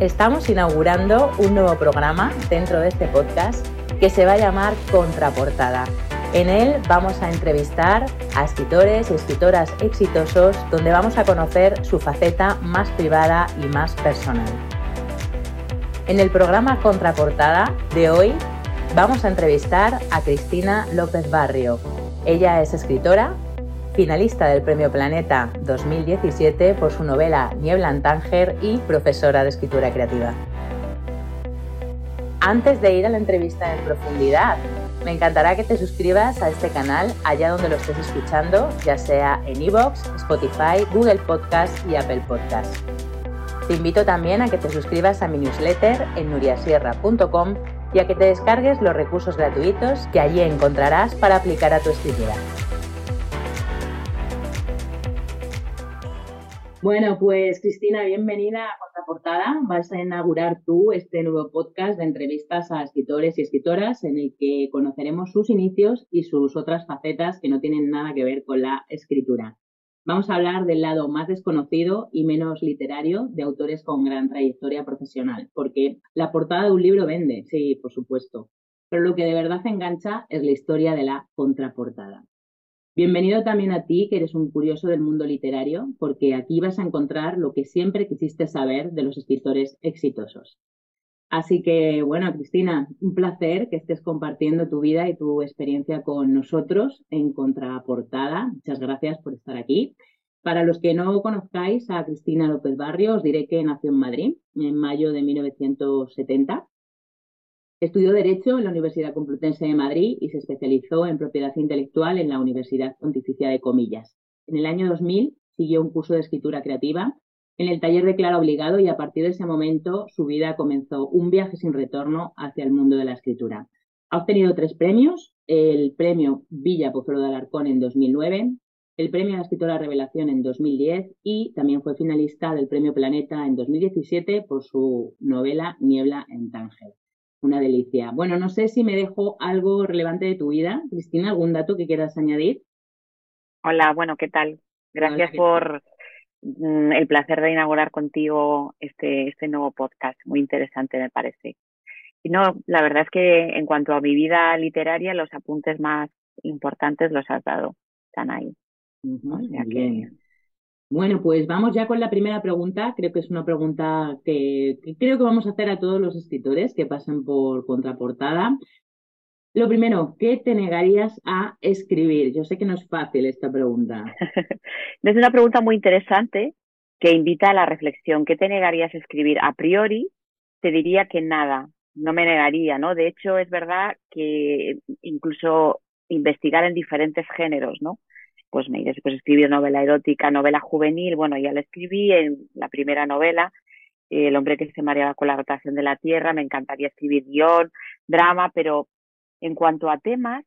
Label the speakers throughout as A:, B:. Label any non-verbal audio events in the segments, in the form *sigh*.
A: Estamos inaugurando un nuevo programa dentro de este podcast que se va a llamar Contraportada. En él vamos a entrevistar a escritores y escritoras exitosos donde vamos a conocer su faceta más privada y más personal. En el programa Contraportada de hoy vamos a entrevistar a Cristina López Barrio. Ella es escritora, finalista del Premio Planeta 2017 por su novela Niebla en Tánger y profesora de escritura creativa. Antes de ir a la entrevista en profundidad, me encantará que te suscribas a este canal allá donde lo estés escuchando, ya sea en iVoox, Spotify, Google Podcast y Apple Podcast. Te invito también a que te suscribas a mi newsletter en nuriasierra.com y a que te descargues los recursos gratuitos que allí encontrarás para aplicar a tu escritura. Bueno, pues Cristina, bienvenida a Contraportada. Vas a inaugurar tú este nuevo podcast de entrevistas a escritores y escritoras en el que conoceremos sus inicios y sus otras facetas que no tienen nada que ver con la escritura. Vamos a hablar del lado más desconocido y menos literario de autores con gran trayectoria profesional, porque la portada de un libro vende, sí, por supuesto, pero lo que de verdad engancha es la historia de la contraportada. Bienvenido también a ti, que eres un curioso del mundo literario, porque aquí vas a encontrar lo que siempre quisiste saber de los escritores exitosos. Así que, bueno, Cristina, un placer que estés compartiendo tu vida y tu experiencia con nosotros en Contraportada. Muchas gracias por estar aquí. Para los que no conozcáis a Cristina López Barrio, os diré que nació en Madrid en mayo de 1970 Estudió Derecho en la Universidad Complutense de Madrid y se especializó en propiedad intelectual en la Universidad Pontificia de Comillas. En el año 2000 siguió un curso de escritura creativa en el taller de Clara Obligado y a partir de ese momento su vida comenzó un viaje sin retorno hacia el mundo de la escritura. Ha obtenido tres premios, el premio Villa Pozuelo de Alarcón en 2009, el premio a la escritora Revelación en 2010 y también fue finalista del premio Planeta en 2017 por su novela Niebla en Tánger. Una delicia. Bueno, no sé si me dejo algo relevante de tu vida. Cristina, ¿algún dato que quieras añadir?
B: Hola, bueno, ¿qué tal? Gracias por mm, el placer de inaugurar contigo este, este nuevo podcast. Muy interesante, me parece. Y no, la verdad es que en cuanto a mi vida literaria, los apuntes más importantes los has dado. Están ahí.
A: bien. Bueno, pues vamos ya con la primera pregunta. Creo que es una pregunta que, creo que vamos a hacer a todos los escritores que pasen por contraportada. Lo primero, ¿qué te negarías a escribir? Yo sé que no es fácil esta pregunta. *laughs*
B: es una pregunta muy interesante que invita a la reflexión. ¿Qué te negarías a escribir? A priori, te diría que nada, no me negaría, ¿no? De hecho, es verdad que incluso investigar en diferentes géneros, ¿no? Pues me iré pues escribir novela erótica, novela juvenil, bueno, ya la escribí en la primera novela, El hombre que se mareaba con la rotación de la Tierra, me encantaría escribir guion, drama, pero en cuanto a temas,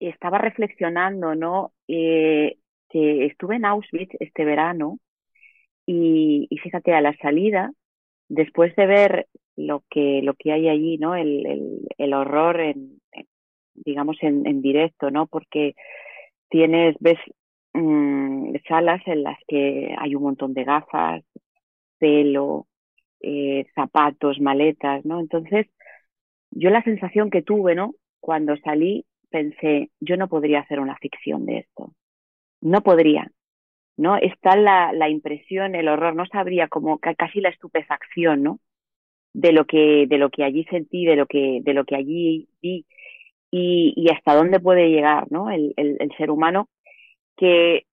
B: estaba reflexionando, ¿no? Eh, que estuve en Auschwitz este verano y, fíjate, a la salida, después de ver lo que, lo que hay allí, ¿no? El, el, el horror en, digamos, en, en directo, ¿no? Porque tienes, ves mmm, salas en las que hay un montón de gafas, pelo, eh, zapatos, maletas, ¿no? Entonces, yo la sensación que tuve, ¿no? Cuando salí, pensé, yo no podría hacer una ficción de esto. No podría. ¿No? Está la, la impresión, el horror, no sabría como casi la estupefacción, ¿no? De lo que, de lo que allí sentí, de lo que, de lo que allí vi y, y hasta dónde puede llegar ¿no? el, el, el ser humano, que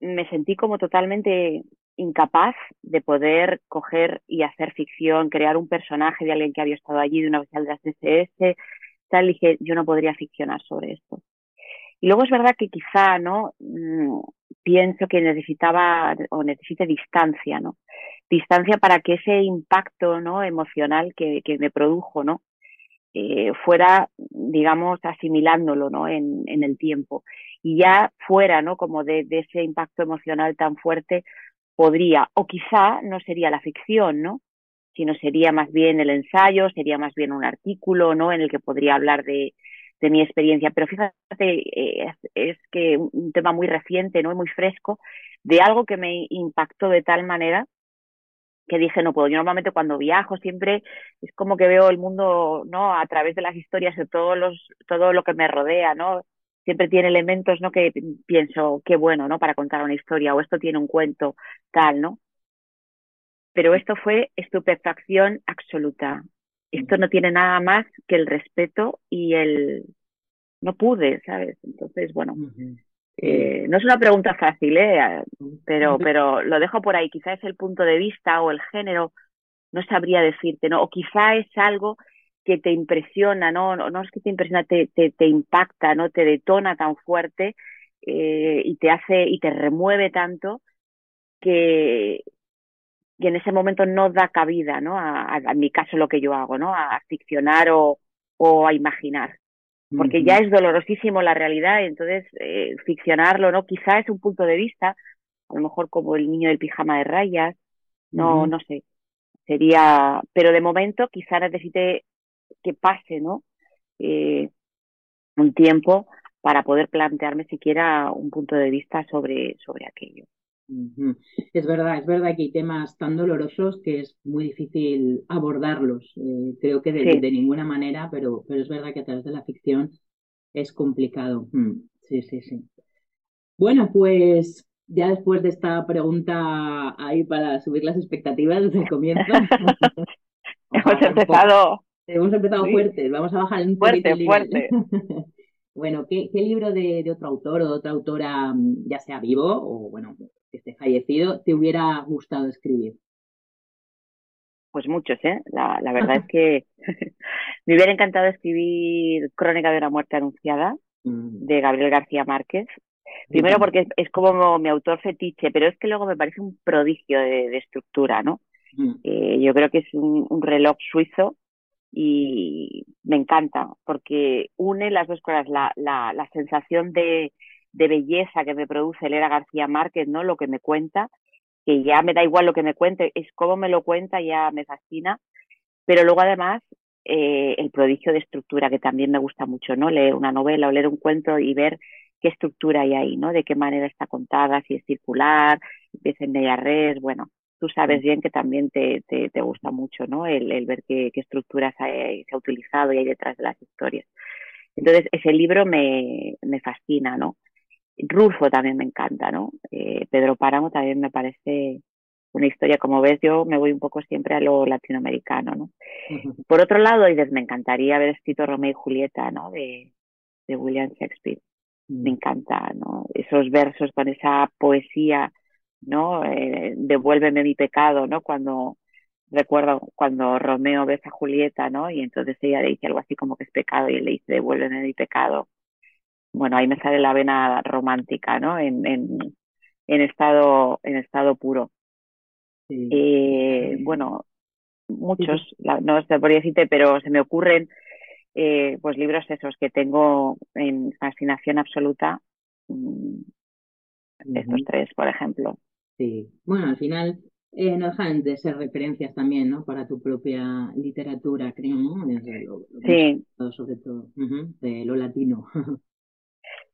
B: me sentí como totalmente incapaz de poder coger y hacer ficción, crear un personaje de alguien que había estado allí, de una oficial de las SS, tal, dije, yo no podría ficcionar sobre esto. Y luego es verdad que quizá, ¿no? Mm, pienso que necesitaba o necesite distancia, ¿no? Distancia para que ese impacto, ¿no? Emocional que, que me produjo, ¿no? Eh, fuera, digamos, asimilándolo, ¿no? En, en, el tiempo. Y ya fuera, ¿no? Como de, ese impacto emocional tan fuerte, podría, o quizá no sería la ficción, ¿no? Sino sería más bien el ensayo, sería más bien un artículo, ¿no? En el que podría hablar de, de mi experiencia. Pero fíjate, eh, es, que un tema muy reciente, ¿no? Muy fresco, de algo que me impactó de tal manera que dije, no puedo. Yo normalmente cuando viajo siempre es como que veo el mundo, ¿no? A través de las historias de todos los, todo lo que me rodea, ¿no? Siempre tiene elementos, ¿no? Que pienso, qué bueno, ¿no? Para contar una historia, o esto tiene un cuento, tal, ¿no? Pero esto fue estupefacción absoluta esto no tiene nada más que el respeto y el no pude, ¿sabes? Entonces, bueno, eh, no es una pregunta fácil, ¿eh? Pero, pero lo dejo por ahí. Quizá es el punto de vista o el género, no sabría decirte, ¿no? O quizá es algo que te impresiona, ¿no? No, no es que te impresiona, te, te, te impacta, ¿no? Te detona tan fuerte eh, y te hace y te remueve tanto que, en ese momento no da cabida, ¿no? A, en mi caso lo que yo hago, ¿no? A ficcionar o, o a imaginar. Porque ya es dolorosísimo la realidad, entonces eh, ficcionarlo, ¿no? Quizá es un punto de vista, a lo mejor como el niño del pijama de rayas, no, no sé. Sería, pero de momento quizá necesite que pase, ¿no? Eh, un tiempo para poder plantearme siquiera un punto de vista sobre, sobre aquello.
A: Es verdad, es verdad que hay temas tan dolorosos que es muy difícil abordarlos. Eh, creo que de, ninguna manera, pero, pero es verdad que a través de la ficción es complicado. Mm, sí, sí, sí. Bueno, pues ya después de esta pregunta ahí para subir las expectativas desde el comienzo. *laughs* *laughs*
B: hemos empezado.
A: Hemos empezado fuerte, vamos a bajar un
B: fuerte, fuerte. *laughs*
A: bueno, ¿qué, ¿qué, libro de, de, otro autor o de otra autora, mm, ya sea vivo o bueno, esté fallecido, te hubiera gustado escribir?
B: Pues muchos, ¿eh? La, la verdad es que *laughs* me hubiera encantado escribir Crónica de una muerte anunciada mm. de Gabriel García Márquez. Primero porque es, como mi autor fetiche, pero es que luego me parece un prodigio de, estructura, ¿no? Mm. Eh, yo creo que es un, un, reloj suizo y me encanta porque une las dos cosas, la, la, la sensación de, de belleza que me produce leer a García Márquez, ¿no? Lo que me cuenta, que ya me da igual lo que me cuente, es cómo me lo cuenta, ya me fascina. Pero luego además eh, el prodigio de estructura, que también me gusta mucho, ¿no? Leer una novela o leer un cuento y ver qué estructura hay ahí, ¿no? De qué manera está contada, si es circular, empieza en media red, bueno, tú sabes bien que también te, te, te gusta mucho, ¿no? El, el ver qué, qué estructuras se ha utilizado y hay detrás de las historias. Entonces, ese libro me, me fascina, ¿no? Rulfo también me encanta, ¿no? Eh, Pedro Páramo también me parece una historia, como ves, yo me voy un poco siempre a lo latinoamericano, ¿no? *laughs* Por otro lado, me encantaría haber escrito Romeo y Julieta, ¿no? De, de William Shakespeare. Me mm. encanta, ¿no? Esos versos con esa poesía, ¿no? Eh, devuélveme mi pecado, ¿no? Cuando recuerdo cuando Romeo besa a Julieta, ¿no? Y entonces ella le dice algo así como que es pecado y él le dice devuélveme mi pecado bueno, ahí me sale la vena romántica, ¿no? En, en, en estado, en estado puro. Eh, bueno, muchos, no se podría decirte, pero se me ocurren eh, pues libros esos que tengo en fascinación absoluta. Mm, estos tres, por ejemplo.
A: Sí, bueno, al final eh, no dejan de ser referencias también, ¿no? Para tu propia literatura, creo, ¿no?
B: sí.
A: Sobre todo, de lo latino. *laughs*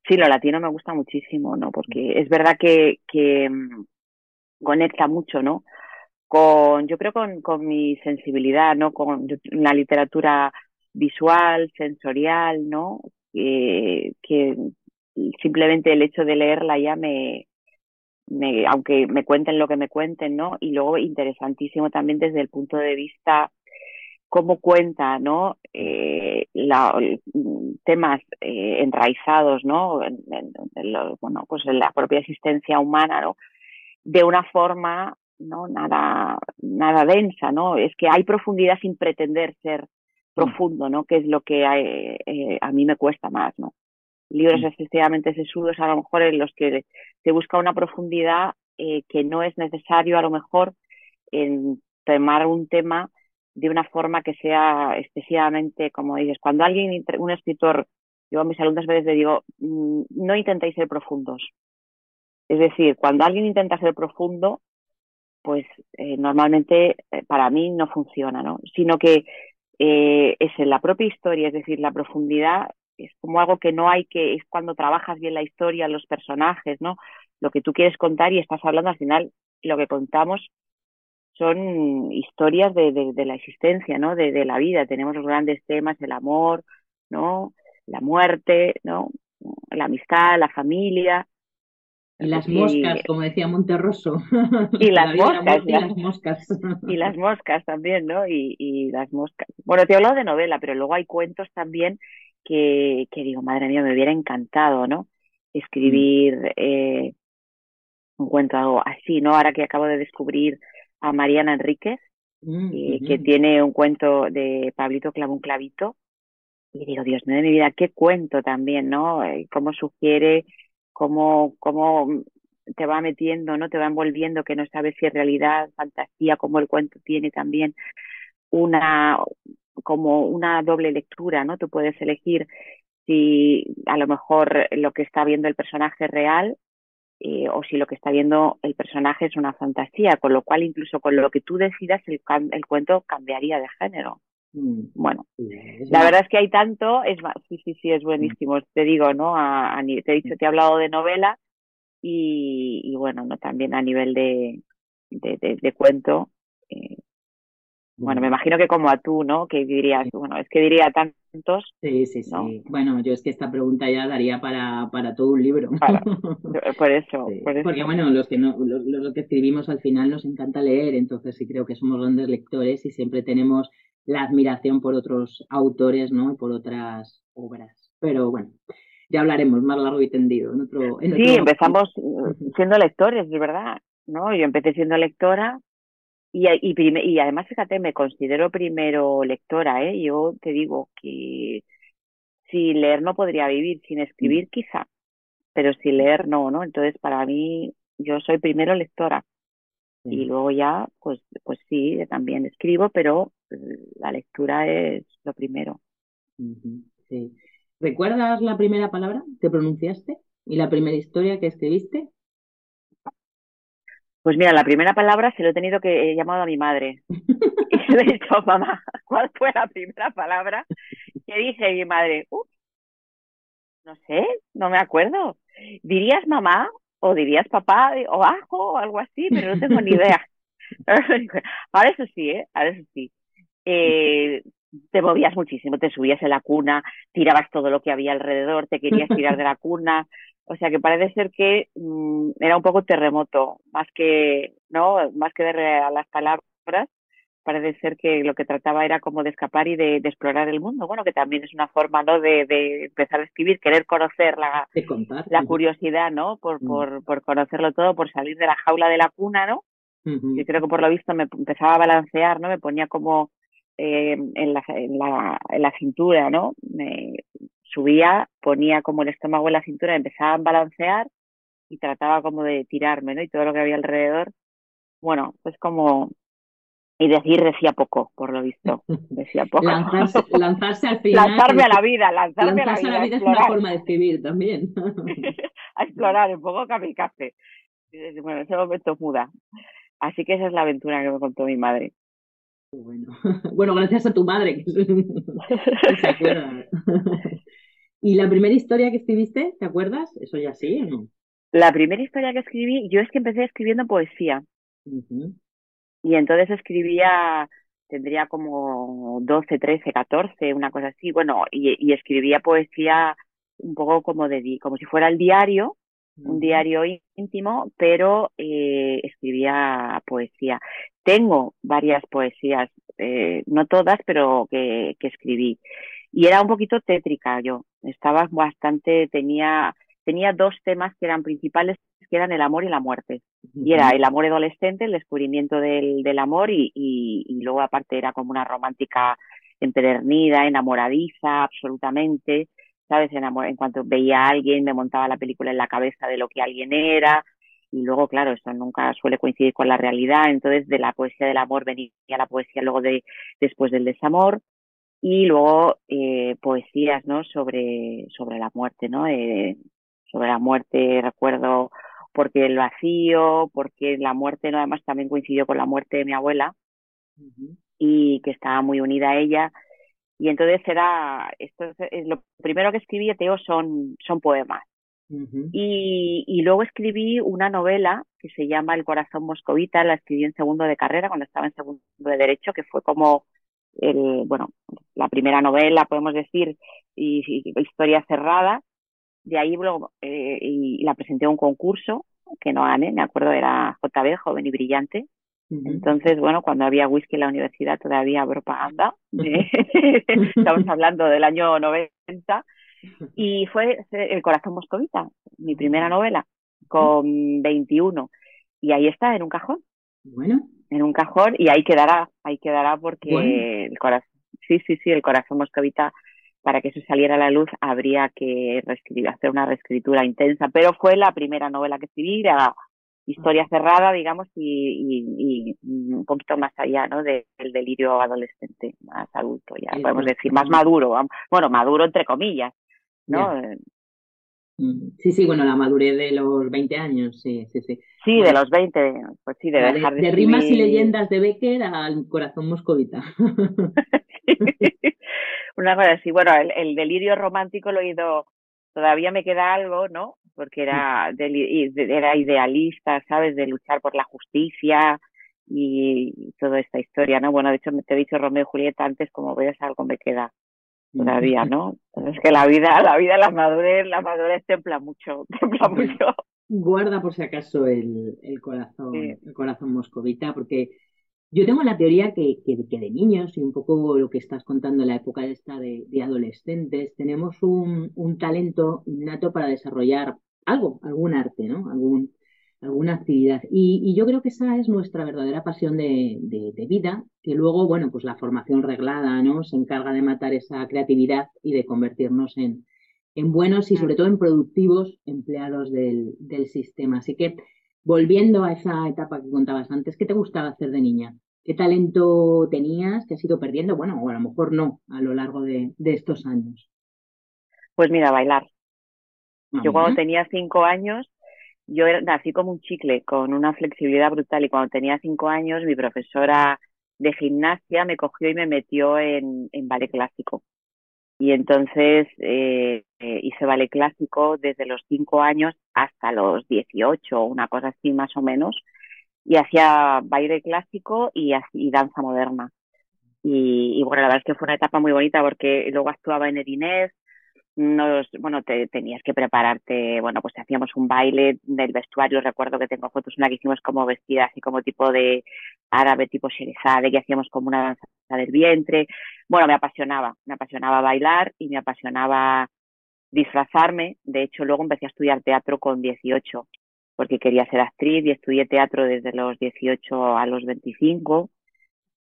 B: Sí, lo latino me gusta muchísimo, ¿no? Porque es verdad que, que mm, conecta mucho, ¿no? Con, yo creo con, con mi sensibilidad, ¿no? Con la literatura visual, sensorial, ¿no? Eh, que simplemente el hecho de leerla ya me, me, aunque me cuenten lo que me cuenten, ¿no? Y luego interesantísimo también desde el punto de vista cómo cuenta, ¿no? Eh, la, temas eh, enraizados, ¿no? En, bueno, pues en la propia existencia humana, ¿no? De una forma, ¿no? Nada, nada densa, ¿no? Es que hay profundidad sin pretender ser mm. profundo, ¿no? Que es lo que eh, a mí me cuesta más, ¿no? Libros mm. excesivamente sesudos, a lo mejor en los que se busca una profundidad que no es necesario, a lo mejor, en tomar un tema de una forma que sea excesivamente, como dices, cuando alguien, un escritor, yo a mis alumnos a veces le digo, mm, no intentéis ser profundos. Es decir, cuando alguien intenta ser profundo, pues eh, normalmente eh, para mí no funciona, ¿no? Sino que eh, es en la propia historia, es decir, la profundidad es como algo que no hay que, es cuando trabajas bien la historia, los personajes, ¿no? Lo que tú quieres contar y estás hablando al final, lo que contamos son historias de, de, la existencia, ¿no? De, de, la vida. Tenemos los grandes temas, el amor, ¿no? La muerte, ¿no? La amistad, la familia.
A: Y las moscas, como decía Monterroso. *laughs*
B: Y las moscas.
A: Y las moscas. *laughs*
B: Y las moscas también, ¿no? Y, y las moscas. Bueno, te he hablado de novela, pero luego hay cuentos también que, que digo, madre mía, me hubiera encantado, ¿no? Escribir mm. eh, un cuento así, ¿no? Ahora que acabo de descubrir a Mariana Enríquez, mm, eh, que tiene un cuento de Pablito Clavo un Clavito. Y digo, Dios mío de mi vida, qué cuento también, ¿no? Eh, cómo sugiere, cómo, cómo te va metiendo, ¿no? Te va envolviendo que no sabes si es realidad, fantasía, como el cuento tiene también una, como una doble lectura, ¿no? Tú puedes elegir si a lo mejor lo que está viendo el personaje es real eh, o si lo que está viendo el personaje es una fantasía, con lo cual incluso con lo que tú decidas el, el cuento cambiaría de género. Mm. Bueno, la verdad es que hay tanto, es sí, sí, sí, es buenísimo. Te digo, ¿no? A, te he dicho, te he hablado de novela y, y bueno, no también a nivel de, de, de, cuento, eh, bueno, me imagino que como a tú, ¿no? Que dirías, bueno, es que diría tantos.
A: Sí, sí, sí. Bueno, yo es que esta pregunta ya daría para, para todo un libro. *laughs*
B: por, eso,
A: Porque bueno, los que, no, los, que escribimos al final nos encanta leer, entonces sí creo que somos grandes lectores y siempre tenemos la admiración por otros autores, ¿no? Y por otras obras. Pero bueno, ya hablaremos más largo y tendido en otro... En
B: sí, empezamos *laughs* siendo lectores, de verdad, ¿no? Yo empecé siendo lectora y, y, y además, fíjate, me considero primero lectora, ¿eh? Yo te digo que sin leer no podría vivir, sin escribir quizá, pero sin leer no, ¿no? Entonces, para mí, yo soy primero lectora. Y luego ya, pues, pues sí, también escribo, pero la lectura es lo primero.
A: Sí. ¿Recuerdas la primera palabra que pronunciaste y la primera historia que escribiste?
B: Pues mira, la primera palabra se lo he tenido que he llamado a mi madre. *laughs* y le he dicho, mamá, ¿cuál fue la primera palabra que dice mi madre? no sé, no me acuerdo. ¿Dirías mamá o dirías papá o ajo o algo así? Pero no tengo ni idea. *laughs* Ahora eso sí, ¿eh? Ahora eso sí. Eh, te movías muchísimo, te subías en la cuna, tirabas todo lo que había alrededor, te querías tirar de la cuna, o sea que parece ser que mm, era un poco terremoto, más que, ¿no? Más que de a las palabras, parece ser que lo que trataba era como de escapar y de, explorar el mundo. Bueno, que también es una forma, ¿no? De, de empezar a escribir, querer conocer la, la curiosidad, ¿no? Por, mm. por, por conocerlo todo, por salir de la jaula de la cuna, ¿no? Yo creo que por lo visto me empezaba a balancear, ¿no? Me ponía como eh, en, la, en, la, en la cintura, ¿no? Me, subía, ponía como el estómago en la cintura, empezaba a balancear y trataba como de tirarme, ¿no? Y todo lo que había alrededor, bueno, pues como y decir decía poco, por lo visto. *laughs* Decía poco.
A: Lanzarse, lanzarse al final.
B: Lanzarme a la vida, lanzarme
A: a la vida. A la vida es una forma de escribir también. *laughs*
B: a explorar, un poco kamikaze. Bueno, en ese momento muda. Así que esa es la aventura que me contó mi madre.
A: Bueno, *laughs* bueno gracias a tu madre que se acuerda. ¿Y la primera historia que escribiste, te acuerdas? ¿Eso ya sí o no?
B: La primera historia que escribí, yo es que empecé escribiendo poesía. Y entonces escribía, tendría como 12, 13, 14, una cosa así. Bueno, y, y escribía poesía un poco como de, como si fuera el diario, un diario íntimo, pero eh, escribía poesía. Tengo varias poesías, eh, no todas, pero que, que escribí y era un poquito tétrica yo. Estaba bastante, tenía, tenía dos temas que eran principales, que eran el amor y la muerte. Y era el amor adolescente, el descubrimiento del, del amor y, y, y luego aparte era como una romántica empedernida, enamoradiza, absolutamente. ¿Sabes? En, en cuanto veía a alguien, me montaba la película en la cabeza de lo que alguien era. y luego, claro, eso nunca suele coincidir con la realidad, entonces de la poesía del amor venía la poesía luego de después del desamor y luego eh, poesías, ¿no? Sobre, sobre la muerte, ¿no? Eh, sobre la muerte, recuerdo porque el vacío, porque la muerte, ¿no? además también coincidió con la muerte de mi abuela y que estaba muy unida a ella. Y entonces era, esto es, lo primero que escribí, Teo, son, son poemas y, y, luego escribí una novela que se llama El corazón moscovita, la escribí en segundo de carrera cuando estaba en segundo de derecho, que fue como el, bueno, la primera novela, podemos decir, y, historia cerrada. De ahí luego eh, y la presenté a un concurso que no gané, me acuerdo era JB, joven y brillante. Entonces, bueno, cuando había whisky en la universidad todavía propaganda. *laughs* Estamos hablando del año 90 y fue El corazón moscovita, mi primera novela, con 21. Y ahí está, en un cajón.
A: Bueno.
B: En un cajón y ahí quedará, ahí quedará porque el corazón, sí, sí, sí, el corazón moscovita, para que eso saliera a la luz habría que reescribir, hacer una reescritura intensa, pero fue la primera novela que escribí, era historia cerrada, digamos, y, un poquito más allá, ¿no? del delirio adolescente, más adulto, ya podemos decir, más maduro, bueno, maduro entre comillas, ¿no?
A: Sí, sí, bueno, la madurez de los 20 años, sí, sí, sí.
B: Sí, de los 20, pues sí, de dejar
A: de, de, rimas y leyendas de Becker al corazón moscovita. *laughs*
B: Una cosa así, bueno, el, delirio romántico lo he ido, todavía me queda algo, ¿no? Porque era, era idealista, ¿sabes? De luchar por la justicia y toda esta historia, ¿no? Bueno, de hecho te he dicho Romeo y Julieta antes, como ves, algo me queda todavía, *laughs* ¿no? Es que la vida, la vida, la madurez, la madurez templa mucho, *laughs* templa mucho.
A: Guarda por si acaso el, el corazón, el corazón moscovita, porque yo tengo la teoría que, que, de niños, y un poco lo que estás contando en la época esta de, de adolescentes, tenemos un, un talento innato para desarrollar algo, algún arte, ¿no? Algún, alguna actividad. Y, yo creo que esa es nuestra verdadera pasión de, vida, que luego, bueno, pues la formación reglada, ¿no? Se encarga de matar esa creatividad y de convertirnos en, en buenos y sobre todo en productivos empleados del, del, sistema. Así que, volviendo a esa etapa que contabas antes, ¿qué te gustaba hacer de niña? ¿Qué talento tenías que has ido perdiendo? Bueno, o a lo mejor no, a lo largo de, estos años.
B: Pues mira, bailar. Yo cuando tenía cinco años yo nací como un chicle, con una flexibilidad brutal y cuando tenía cinco años mi profesora de gimnasia me cogió y me metió en, en ballet clásico. Y entonces eh, eh, hice ballet clásico desde los cinco años hasta los dieciocho, una cosa así más o menos. Y hacía baile clásico y, y danza moderna. Y, bueno, la verdad es que fue una etapa muy bonita porque luego actuaba en Erinés, nos, bueno, te, tenías que prepararte, bueno, pues hacíamos un baile del vestuario, recuerdo que tengo fotos, una que hicimos como vestida así como tipo de árabe, tipo Sherezade, que hacíamos como una danza del vientre. Bueno, me apasionaba, me apasionaba bailar y me apasionaba disfrazarme. De hecho, luego empecé a estudiar teatro con 18, porque quería ser actriz y estudié teatro desde los 18 a los 25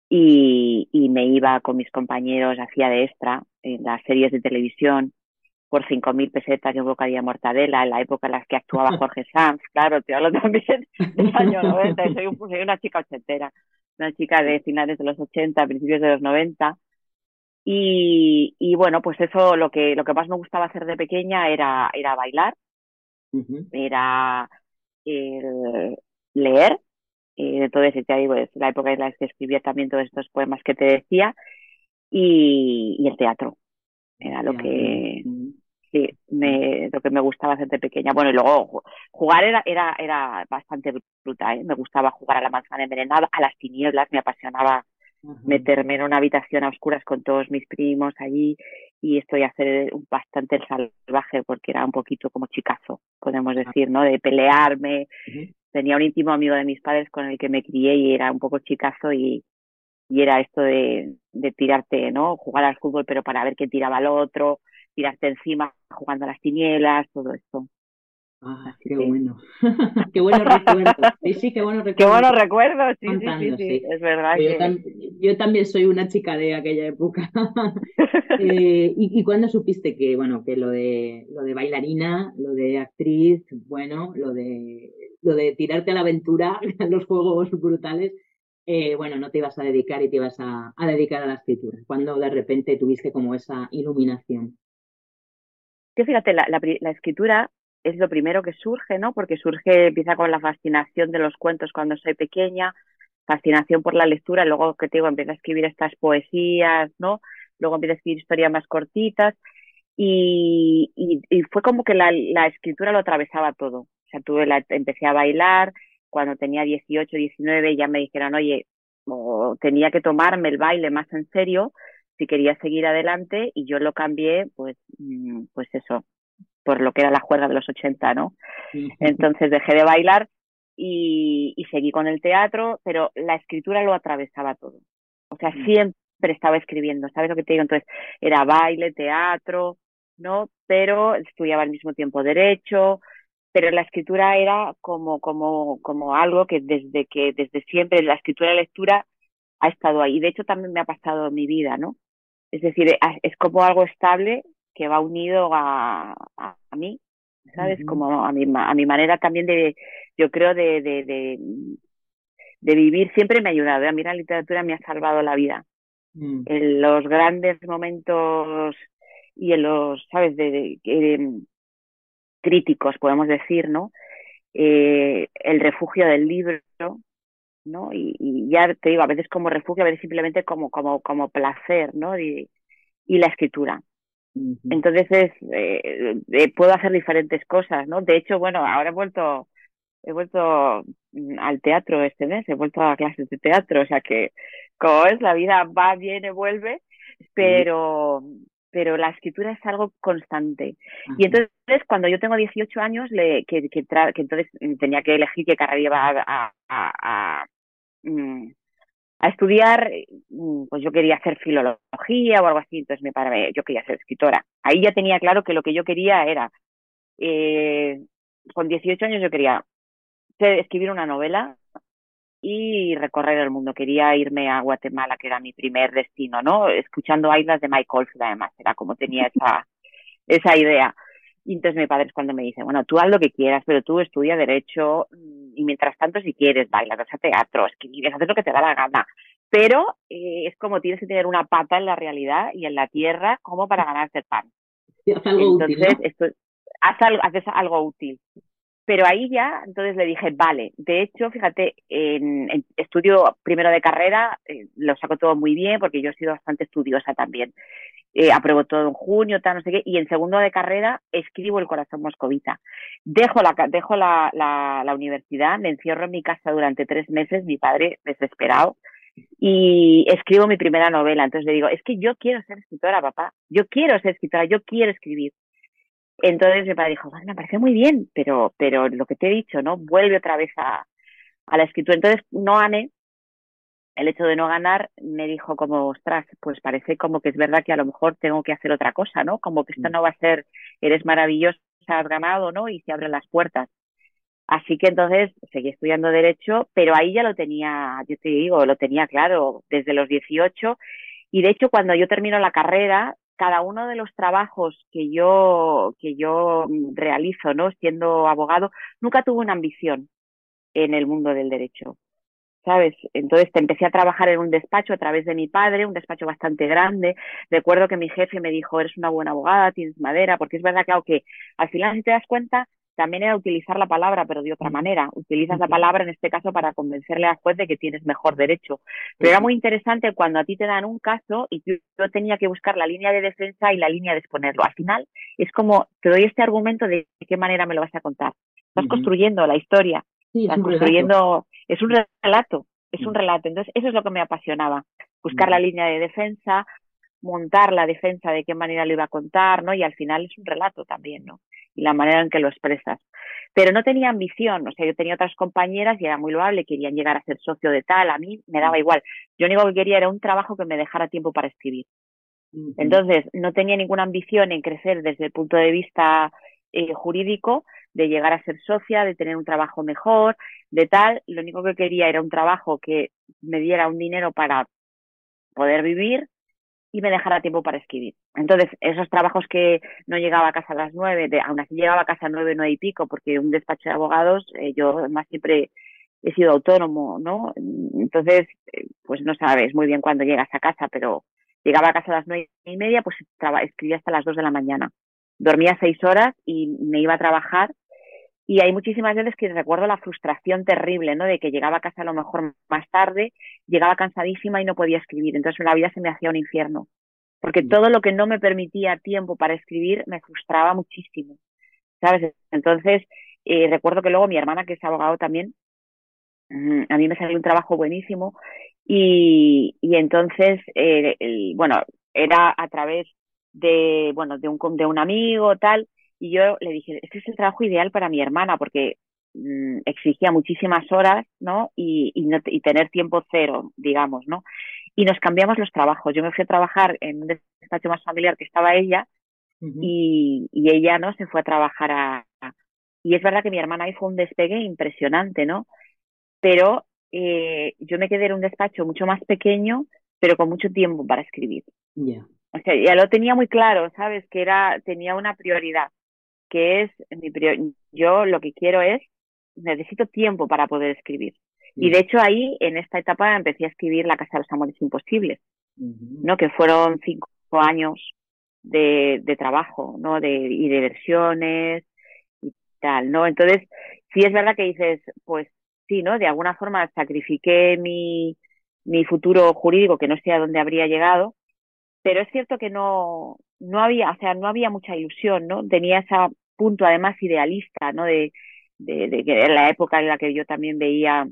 B: y, y me iba con mis compañeros, hacía de extra en las series de televisión por 5.000 pesetas y un bocadillo de mortadela en la época en la que actuaba *laughs* Jorge Sanz, claro, te hablo también del año 90, soy, un, soy una chica ochentera, una chica de finales de los 80, principios de los 90, y, y bueno, pues eso, lo que, lo que más me gustaba hacer de pequeña era, era bailar, era el leer, y entonces ya digo, es la época en la que escribía también todos estos poemas que te decía, y, y el teatro era lo que sí me lo que me gustaba hacer de pequeña. Bueno y luego jugar era era era bastante brutal ¿eh? me gustaba jugar a la manzana envenenada a las tinieblas me apasionaba meterme en una habitación a oscuras con todos mis primos allí y estoy a hacer bastante el salvaje porque era un poquito como chicazo podemos decir no de pelearme. Tenía un íntimo amigo de mis padres con el que me crié y era un poco chicazo y y era esto de, de tirarte, ¿no? Jugar al fútbol pero para ver quién tiraba al otro, tirarte encima jugando a las tinieblas, todo esto.
A: Ah, *laughs* qué bueno. qué buenos recuerdos. Sí, sí, qué buenos recuerdos.
B: Qué buenos recuerdos, sí, sí, sí, es verdad.
A: Yo, también soy una chica de aquella época. *laughs* eh, y, y cuándo supiste que, bueno, que lo de, lo de bailarina, lo de actriz, bueno, lo de lo de tirarte a la aventura, *laughs* a los juegos brutales, eh, bueno, no te ibas a dedicar y te ibas a, dedicar a la escritura? Cuando de repente tuviste como esa iluminación?
B: Que fíjate, la, la, escritura es lo primero que surge, ¿no? Porque surge, empieza con la fascinación de los cuentos cuando soy pequeña, fascinación por la lectura, luego que te digo, empiezo a escribir estas poesías, ¿no? Luego empiezo a escribir historias más cortitas y, y, fue como que la, la, escritura lo atravesaba todo. O sea, tuve la, empecé a bailar, cuando tenía 18, 19 ya me dijeron, oye, tenía que tomarme el baile más en serio si quería seguir adelante y yo lo cambié, pues, mm, pues eso, por lo que era la juerga de los 80, ¿no? Entonces dejé de bailar y, y seguí con el teatro, pero la escritura lo atravesaba todo. O sea, mm. siempre estaba escribiendo, ¿sabes lo que te digo? Entonces era baile, teatro, ¿no? Pero estudiaba al mismo tiempo derecho, pero la escritura era como, como, como algo que desde que, desde siempre, la escritura y la lectura ha estado ahí. De hecho, también me ha pasado en mi vida, ¿no? Es decir, es como algo estable que va unido a, a, mí, ¿sabes? Como a mi, a mi manera también de, yo creo, de, de, de, de vivir. Siempre me ha ayudado. ¿eh? A mí la literatura me ha salvado la vida. Mm. En los grandes momentos y en los, ¿sabes? de, de críticos, podemos decir, ¿no? Eh, el refugio del libro, ¿no? Y, ya te digo, a veces como refugio, a veces simplemente como, como, como placer, ¿no? Y, y la escritura. Entonces es, eh, eh, puedo hacer diferentes cosas, ¿no? De hecho, bueno, ahora he vuelto, he vuelto mm, al teatro este mes, he vuelto a clases de teatro, o sea que, como es, la vida va, viene, vuelve, pero, pero la escritura es algo constante. Y entonces, cuando yo tengo 18 años, le, que, que, que entonces tenía que elegir qué carrera iba a, a, a, mm, a, estudiar, mm, pues yo quería hacer filología o algo así, entonces me paré, yo quería ser escritora. Ahí ya tenía claro que lo que yo quería era, eh, con 18 años yo quería escribir una novela y recorrer el mundo. Quería irme a Guatemala, que era mi primer destino, ¿no? Escuchando Islas de Mike Oldfield, además, era como tenía esa, esa idea. Y entonces mi padre es cuando me dice, bueno, tú haz lo que quieras, pero tú estudia Derecho y mientras tanto, si quieres, bailar, a teatro, escribir, hacer lo que te da la gana. Pero eh, es como tienes que tener una pata en la realidad y en la tierra como para ganarte el pan. entonces, esto, haz algo, haces algo útil. Pero ahí ya, entonces le dije, vale, de hecho, fíjate, en, estudio primero de carrera, eh, lo saco todo muy bien porque yo he sido bastante estudiosa también. Eh, apruebo todo en junio, tal, no sé qué, y en segundo de carrera escribo El corazón moscovita. Dejo la, dejo la, la, la universidad, me encierro en mi casa durante tres meses, mi padre desesperado, y escribo mi primera novela. Entonces le digo, es que yo quiero ser escritora, papá, yo quiero ser escritora, yo quiero escribir. Entonces mi padre dijo, me parece muy bien, pero, pero lo que te he dicho, ¿no? Vuelve otra vez a, a la escritura. Entonces, no gané. El hecho de no ganar me dijo como, ostras, pues parece como que es verdad que a lo mejor tengo que hacer otra cosa, ¿no? Como que esto mm. no va a ser, eres maravilloso, has ganado, ¿no? Y se abren las puertas. Así que entonces seguí estudiando Derecho, pero ahí ya lo tenía, yo te digo, lo tenía claro desde los 18. Y de hecho, cuando yo termino la carrera, cada uno de los trabajos que yo, que yo realizo, ¿no? Siendo abogado, nunca tuve una ambición en el mundo del derecho. ¿Sabes? Entonces te empecé a trabajar en un despacho a través de mi padre, un despacho bastante grande. Recuerdo que mi jefe me dijo, eres una buena abogada, tienes madera, porque es verdad que aunque al final si te das cuenta, también era utilizar la palabra, pero de otra manera. Utilizas la palabra en este caso para convencerle al juez de que tienes mejor derecho. Pero era muy interesante cuando a ti te dan un caso y yo tenía que buscar la línea de defensa y la línea de exponerlo. Al final es como te doy este argumento de qué manera me lo vas a contar. Estás construyendo la historia, estás construyendo, es un relato, es un relato. Entonces eso es lo que me apasionaba, buscar la línea de defensa, montar la defensa de qué manera lo iba a contar, ¿no? Y al final es un relato también, ¿no? Y la manera en que lo expresas. Pero no tenía ambición, o sea, yo tenía otras compañeras y era muy loable, querían llegar a ser socio de tal, a mí me daba igual. Yo lo único que quería era un trabajo que me dejara tiempo para escribir. Entonces, no tenía ninguna ambición en crecer desde el punto de vista eh, jurídico, de llegar a ser socia, de tener un trabajo mejor, de tal. Lo único que quería era un trabajo que me diera un dinero para poder vivir y me dejara tiempo para escribir. Entonces, esos trabajos que no llegaba a casa a las nueve, aún así llegaba a casa a nueve, nueve y pico, porque un despacho de abogados, eh, yo además siempre he sido autónomo, ¿no? Entonces, eh, pues no sabes muy bien cuándo llegas a casa, pero llegaba a casa a las nueve y media, pues escribía hasta las dos de la mañana. Dormía seis horas y me iba a trabajar y hay muchísimas veces que recuerdo la frustración terrible, ¿no? De que llegaba a casa a lo mejor más tarde, llegaba cansadísima y no podía escribir. Entonces la vida se me hacía un infierno. Porque mm. todo lo que no me permitía tiempo para escribir me frustraba muchísimo. ¿Sabes? Entonces, eh, recuerdo que luego mi hermana, que es abogado también, mm, a mí me salió un trabajo buenísimo y, y entonces, eh, bueno, era a través de, bueno, de un, de un amigo, tal, y yo le dije, este es el trabajo ideal para mi hermana porque mm, exigía muchísimas horas, ¿no? Y, y, no, y tener tiempo cero, digamos, ¿no? Y nos cambiamos los trabajos. Yo me fui a trabajar en un despacho más familiar que estaba ella y, y, ella, ¿no? Se fue a trabajar a, Y es verdad que mi hermana ahí fue un despegue impresionante, ¿no? Pero eh, yo me quedé en un despacho mucho más pequeño, pero con mucho tiempo para escribir.
A: Ya.
B: O sea, ya lo tenía muy claro, ¿sabes? Que era, tenía una prioridad que es mi yo lo que quiero es necesito tiempo para poder escribir. Y de hecho ahí, en esta etapa, empecé a escribir La Casa de los Amores Imposibles, ¿no? Que fueron cinco años de, de trabajo, ¿no? De, y de versiones y tal, ¿no? Entonces, sí es verdad que dices, pues sí, ¿no? De alguna forma sacrifiqué mi, mi futuro jurídico, que no sé a dónde habría llegado, pero es cierto que no, no había, o sea, no había mucha ilusión, ¿no? Tenía ese punto además idealista, ¿no? De, de, de que era la época en la que yo también veía,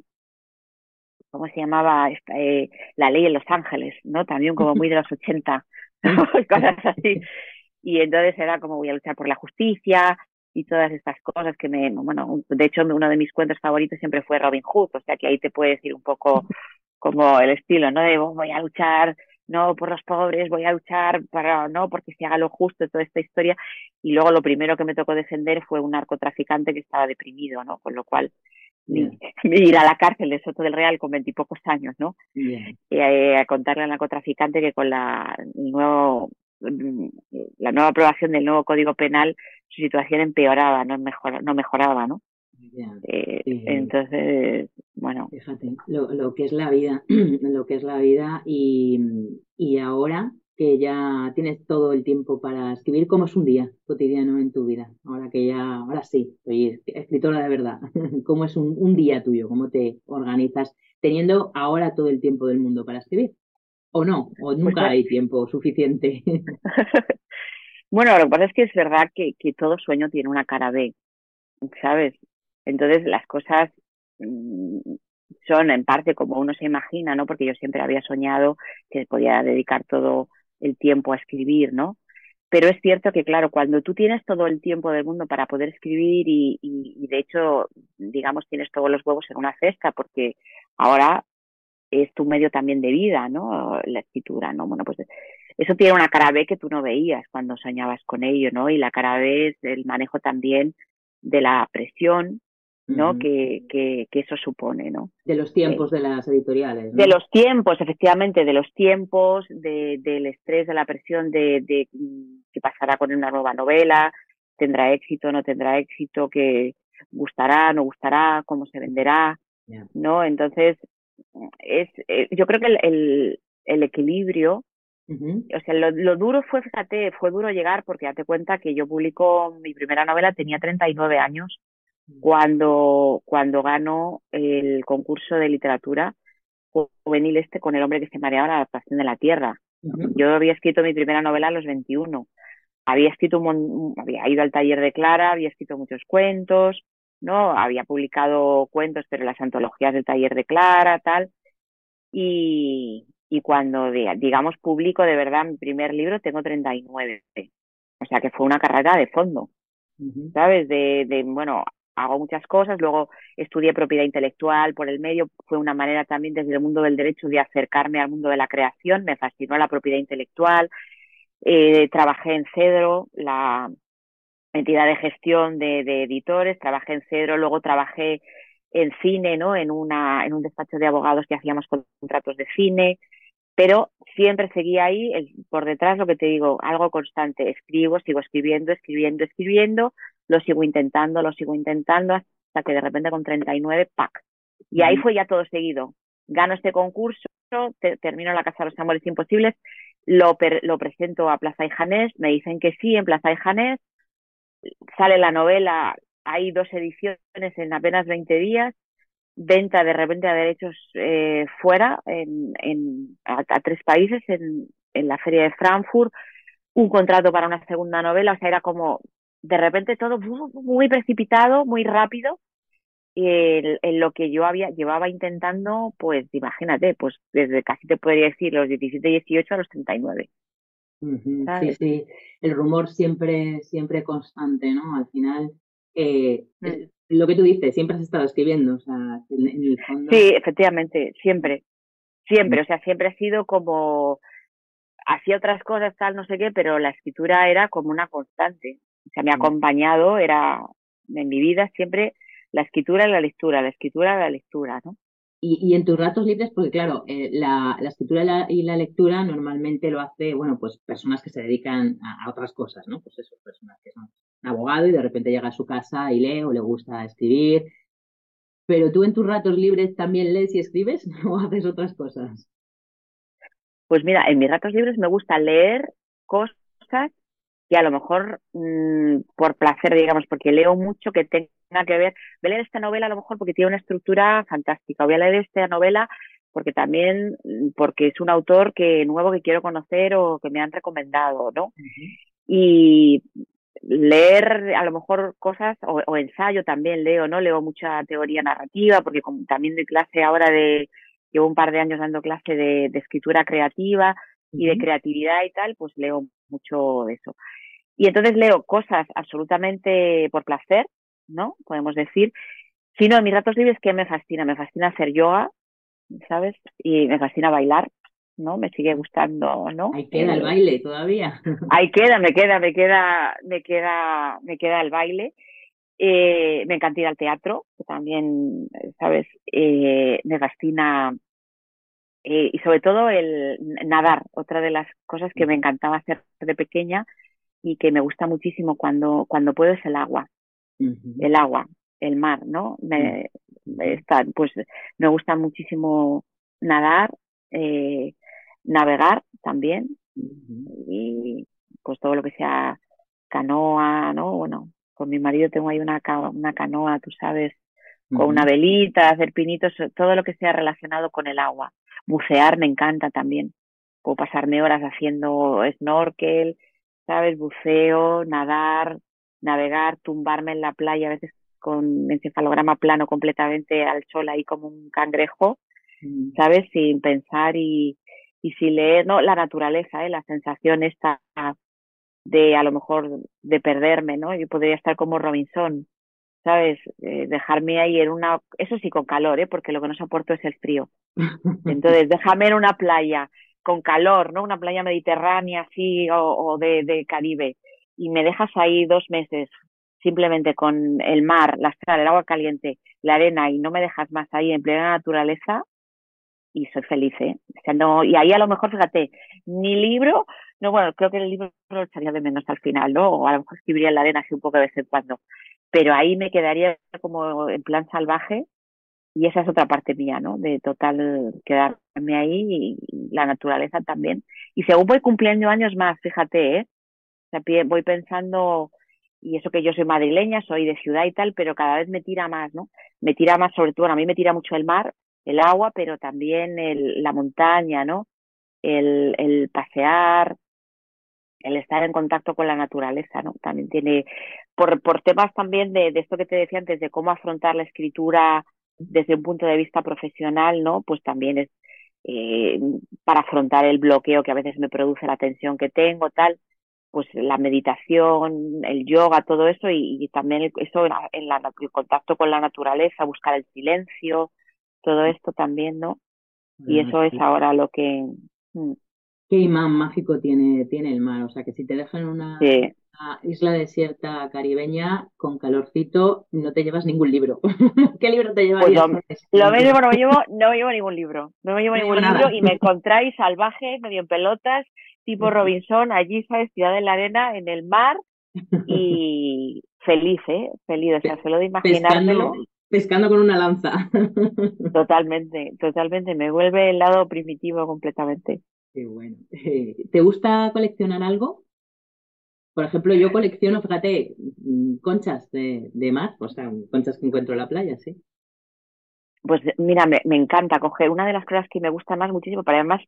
B: ¿cómo se llamaba? Esta, eh, la ley en Los Ángeles, ¿no? También como muy de los 80, *laughs* *laughs* cosas así. Y entonces era como voy a luchar por la justicia y todas estas cosas que me, bueno, de hecho uno de mis cuentos favoritos siempre fue Robin Hood, o sea que ahí te puedes ir un poco como el estilo, ¿no? De voy a luchar no por los pobres, voy a luchar para, no, porque se haga lo justo, toda esta historia. Y luego lo primero que me tocó defender fue un narcotraficante que estaba deprimido, ¿no? Con lo cual, *laughs* ir a la cárcel de Soto del Real con veintipocos años, ¿no? Eh, a contarle al narcotraficante que con la, nuevo, la nueva aprobación del nuevo Código Penal su situación empeoraba, no, mejor, no mejoraba, ¿no? Eh, entonces, bueno.
A: Fíjate, lo, lo, que es la vida, *clears throat* lo que es la vida y, y ahora que ya tienes todo el tiempo para escribir, ¿cómo es un día cotidiano en tu vida? Ahora que ya, ahora sí, soy escritora de verdad. *laughs* ¿Cómo es un, un día tuyo? ¿Cómo te organizas teniendo ahora todo el tiempo del mundo para escribir? ¿O no? ¿O pues nunca hay tiempo suficiente? *laughs* *laughs*
B: bueno, lo que pasa es que es verdad que, que todo sueño tiene una cara B, ¿sabes? Entonces las cosas mm, son en parte como uno se imagina, ¿no? Porque yo siempre había soñado que podía dedicar todo el tiempo a escribir, ¿no? Pero es cierto que, claro, cuando tú tienes todo el tiempo del mundo para poder escribir y, y, de hecho, digamos, tienes todos los huevos en una cesta, porque ahora es tu medio también de vida, ¿no? La escritura, ¿no? Bueno, pues eso tiene una cara B que tú no veías cuando soñabas con ello, ¿no? Y la cara B es el manejo también de la presión, ¿no? que, que, que, eso supone, ¿no?
A: De los tiempos de las editoriales.
B: De los tiempos, efectivamente, de los tiempos, de, del estrés, de la presión de, de mm, qué pasará con una nueva novela, tendrá éxito, no tendrá éxito, que gustará, no gustará, cómo se venderá, ¿no? Entonces, es, eh, yo creo que el, el, el equilibrio, o sea, lo, lo, duro fue, fíjate, fue duro llegar porque date cuenta que yo publico mi primera novela, tenía 39 años cuando, cuando ganó el concurso de literatura juvenil este con el hombre que se mareaba la adaptación de la tierra. Yo había escrito mi primera novela a los 21. Había escrito un, había ido al taller de Clara, había escrito muchos cuentos, ¿no? Había publicado cuentos, pero las antologías del taller de Clara, tal. Y, y cuando, digamos, publico de verdad mi primer libro, tengo 39. O sea que fue una carrera de fondo. ¿Sabes? De, de, bueno, hago muchas cosas, luego estudié propiedad intelectual por el medio, fue una manera también desde el mundo del derecho de acercarme al mundo de la creación, me fascinó la propiedad intelectual, eh, trabajé en Cedro, la entidad de gestión de, editores, trabajé en Cedro, luego trabajé en cine, ¿no? En una, en un despacho de abogados que hacíamos contratos de cine, pero siempre seguía ahí, por detrás lo que te digo, algo constante, escribo, sigo escribiendo, escribiendo, escribiendo, lo sigo intentando, lo sigo intentando, hasta que de repente con 39, ¡pac! Y ahí fue ya todo seguido. Gano este concurso, termino la Casa de los Amores Imposibles, lo, lo presento a Plaza y Janés, me dicen que sí en Plaza y Janés, sale la novela, hay dos ediciones en apenas 20 días, venta de repente a derechos eh, fuera, en, en, a, tres países, en, en la feria de Frankfurt, un contrato para una segunda novela, o sea, era como de repente todo muy precipitado, muy rápido, en, en, lo que yo había llevaba intentando, pues imagínate, pues desde casi te podría decir los 17, 18 a los 39.
A: Sí, sí, el rumor siempre, siempre constante, ¿no? Al final, eh, mm. lo que tú dices, siempre has estado escribiendo, o sea, en, el fondo.
B: Sí, efectivamente, siempre, siempre, mm. o sea, siempre ha sido como, hacía otras cosas, tal, no sé qué, pero la escritura era como una constante, o sea, me ha acompañado, era en mi vida siempre la escritura y la lectura, la escritura y la lectura, ¿no?
A: Y, y en tus ratos libres, porque claro, eh, la, la, escritura y la, y la, lectura normalmente lo hace, bueno, pues personas que se dedican a, a, otras cosas, ¿no? Pues eso, personas que son abogado y de repente llega a su casa y lee o le gusta escribir. Pero tú en tus ratos libres también lees y escribes *laughs* o haces otras cosas?
B: Pues mira, en mis ratos libres me gusta leer cosas que a lo mejor mmm, por placer, digamos, porque leo mucho que tenga que ver, voy a leer esta novela a lo mejor porque tiene una estructura fantástica, voy a leer esta novela porque también, mm, porque es un autor que nuevo que quiero conocer o que me han recomendado, ¿no? Uh -huh. Y leer a lo mejor cosas o, o, ensayo también leo, ¿no? Leo mucha teoría narrativa porque como también doy clase ahora de, llevo un par de años dando clase de, de escritura creativa y de creatividad y tal, pues leo mucho de eso. Y entonces leo cosas absolutamente por placer, ¿no? Podemos decir. Si no, en mis ratos libres, ¿qué me fascina? Me fascina hacer yoga, ¿sabes? Y me fascina bailar, ¿no? Me sigue gustando, ¿no?
A: Ahí queda el baile todavía.
B: Ahí *laughs* queda, me queda, me queda, me queda, me queda el baile. Eh, me encanta ir al teatro, que también, ¿sabes? Eh, me fascina eh, y sobre todo el nadar, otra de las cosas que me encantaba hacer de pequeña y que me gusta muchísimo cuando, cuando puedo es el agua. Uh -huh. El agua, el mar, ¿no? Me, está, pues me gusta muchísimo nadar, eh, navegar también uh -huh. y pues todo lo que sea canoa, ¿no? Bueno, con mi marido tengo ahí una, una canoa, tú sabes, con uh -huh. una velita, hacer pinitos, todo lo que sea relacionado con el agua. Bucear me encanta también. Puedo pasarme horas haciendo snorkel, ¿sabes? Buceo, nadar, navegar, tumbarme en la playa, a veces con encefalograma plano completamente al sol ahí como un cangrejo, mm. ¿sabes? Sin pensar y, y sin leer, ¿no? La naturaleza, ¿eh? La sensación esta de a lo mejor de perderme, ¿no? Yo podría estar como Robinson, ¿sabes? Eh, dejarme ahí en una, eso sí con calor, ¿eh? Porque lo que no soporto es el frío. *laughs* Entonces, déjame en una playa con calor, ¿no? Una playa mediterránea así o, de Caribe y me dejas ahí dos meses simplemente con el mar, la sal, el agua caliente, la arena y no me dejas más ahí en plena naturaleza y soy feliz, ¿eh? O sea, no, y ahí a lo mejor, fíjate, ni libro, no, bueno, creo que el libro lo echaría de menos al final, ¿no? O a lo mejor escribiría en la arena así un poco de vez en cuando. Pero ahí me quedaría como en plan salvaje y esa es otra parte mía, ¿no? De total quedarme ahí y la naturaleza también. Y según voy cumpliendo años más, fíjate, ¿eh? Voy pensando, y eso que yo soy madrileña, soy de ciudad y tal, pero cada vez me tira más, ¿no? Me tira más, sobre todo, a mí me tira mucho el mar, el agua, pero también el, la montaña, ¿no? El, el pasear, el estar en contacto con la naturaleza, ¿no? También tiene, por, por temas también de, de esto que te decía antes, de cómo afrontar la escritura desde un punto de vista profesional, ¿no? Pues también es eh, para afrontar el bloqueo que a veces me produce la tensión que tengo, tal, pues la meditación, el yoga, todo eso y, y también eso en la, el contacto con la naturaleza, buscar el silencio, todo esto también, ¿no? Y eso es ahora lo que...
A: Mm. ¿Qué imán mágico tiene, tiene el mar? O sea, que si te dejan una,
B: sí.
A: Isla desierta caribeña con calorcito, no te llevas ningún libro. *laughs* ¿Qué libro te llevas?
B: Pues lo, mismo, no me llevo, no me llevo ningún libro. No me llevo ningún libro y me encontráis salvaje, medio en pelotas, tipo Robinson, allí, ¿sabes? Ciudad en la arena, en el mar y feliz, ¿eh? Feliz, o sea, solo de imaginármelo.
A: Pescando, con una lanza. *laughs*
B: Totalmente, totalmente. Me vuelve el lado primitivo completamente.
A: Qué bueno. ¿Te gusta coleccionar algo? Por ejemplo, yo colecciono, fíjate, mm, conchas de, de mar, o sea, conchas que encuentro en la playa, sí.
B: Pues mira, me, me encanta coger una de las cosas que me gusta más muchísimo, pero además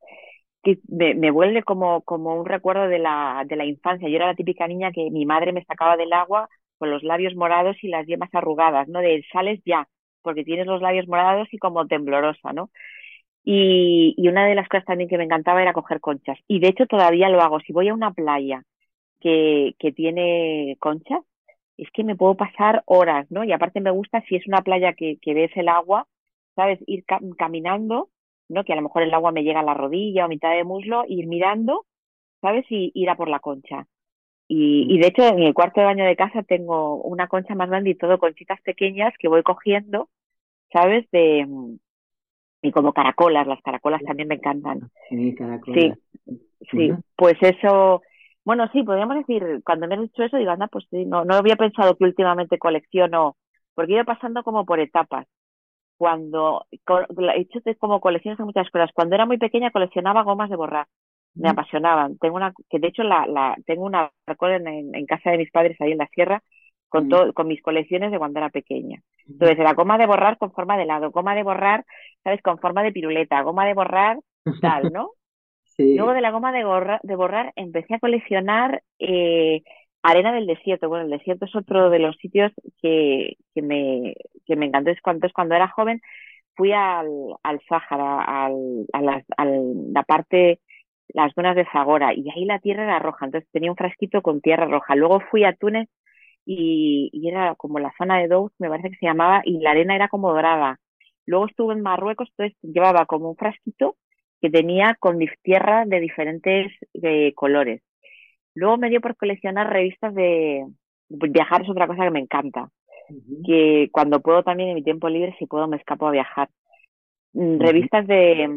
B: que me, me, vuelve como, como un recuerdo de la, de la infancia. Yo era la típica niña que mi madre me sacaba del agua con los labios morados y las yemas arrugadas, ¿no? De sales ya, porque tienes los labios morados y como temblorosa, ¿no? Y, y una de las cosas también que me encantaba era coger conchas. Y de hecho todavía lo hago. Si voy a una playa que, que tiene conchas, es que me puedo pasar horas, ¿no? Y aparte me gusta si es una playa que, que ves el agua, ¿sabes? Ir caminando ¿no? Que a lo mejor el agua me llega a la rodilla o mitad de muslo, ir mirando, ¿sabes? Y ir a por la concha. Y, y de hecho en el cuarto de baño de casa tengo una concha más grande y todo conchitas pequeñas que voy cogiendo, ¿sabes? De, y como caracolas, las caracolas también me encantan.
A: Sí, caracolas.
B: Sí, sí. Pues eso, bueno, sí, podríamos decir, cuando me has dicho eso, digo, anda, pues sí, no, no había pensado que últimamente colecciono, porque he ido pasando como por etapas cuando he hecho como colecciones de muchas cosas. Cuando era muy pequeña coleccionaba gomas de borrar. Me apasionaban. Tengo una, que de hecho la, la tengo una en, en, casa de mis padres ahí en la sierra con todo, con mis colecciones de cuando era pequeña. Entonces, la goma de borrar con forma de helado, goma de borrar, ¿sabes? Con forma de piruleta, goma de borrar, tal, ¿no? Luego de la goma de, de borrar empecé a coleccionar eh, Arena del Desierto. Bueno, el desierto es otro de los sitios que, que, me, que me encantó. Es cuando, era joven fui al, al Sáhara, al, a, la, la parte, las dunas de Zagora, y ahí la tierra era roja. Entonces tenía un frasquito con tierra roja. Luego fui a Túnez y, y era como la zona de Douz, me parece que se llamaba, y la arena era como dorada. Luego estuve en Marruecos, entonces llevaba como un frasquito que tenía con tierra de diferentes eh, colores. Luego me dio por coleccionar revistas de viajar es otra cosa que me encanta. Que cuando puedo también en mi tiempo libre, si puedo, me escapo a viajar. Mm, revistas de,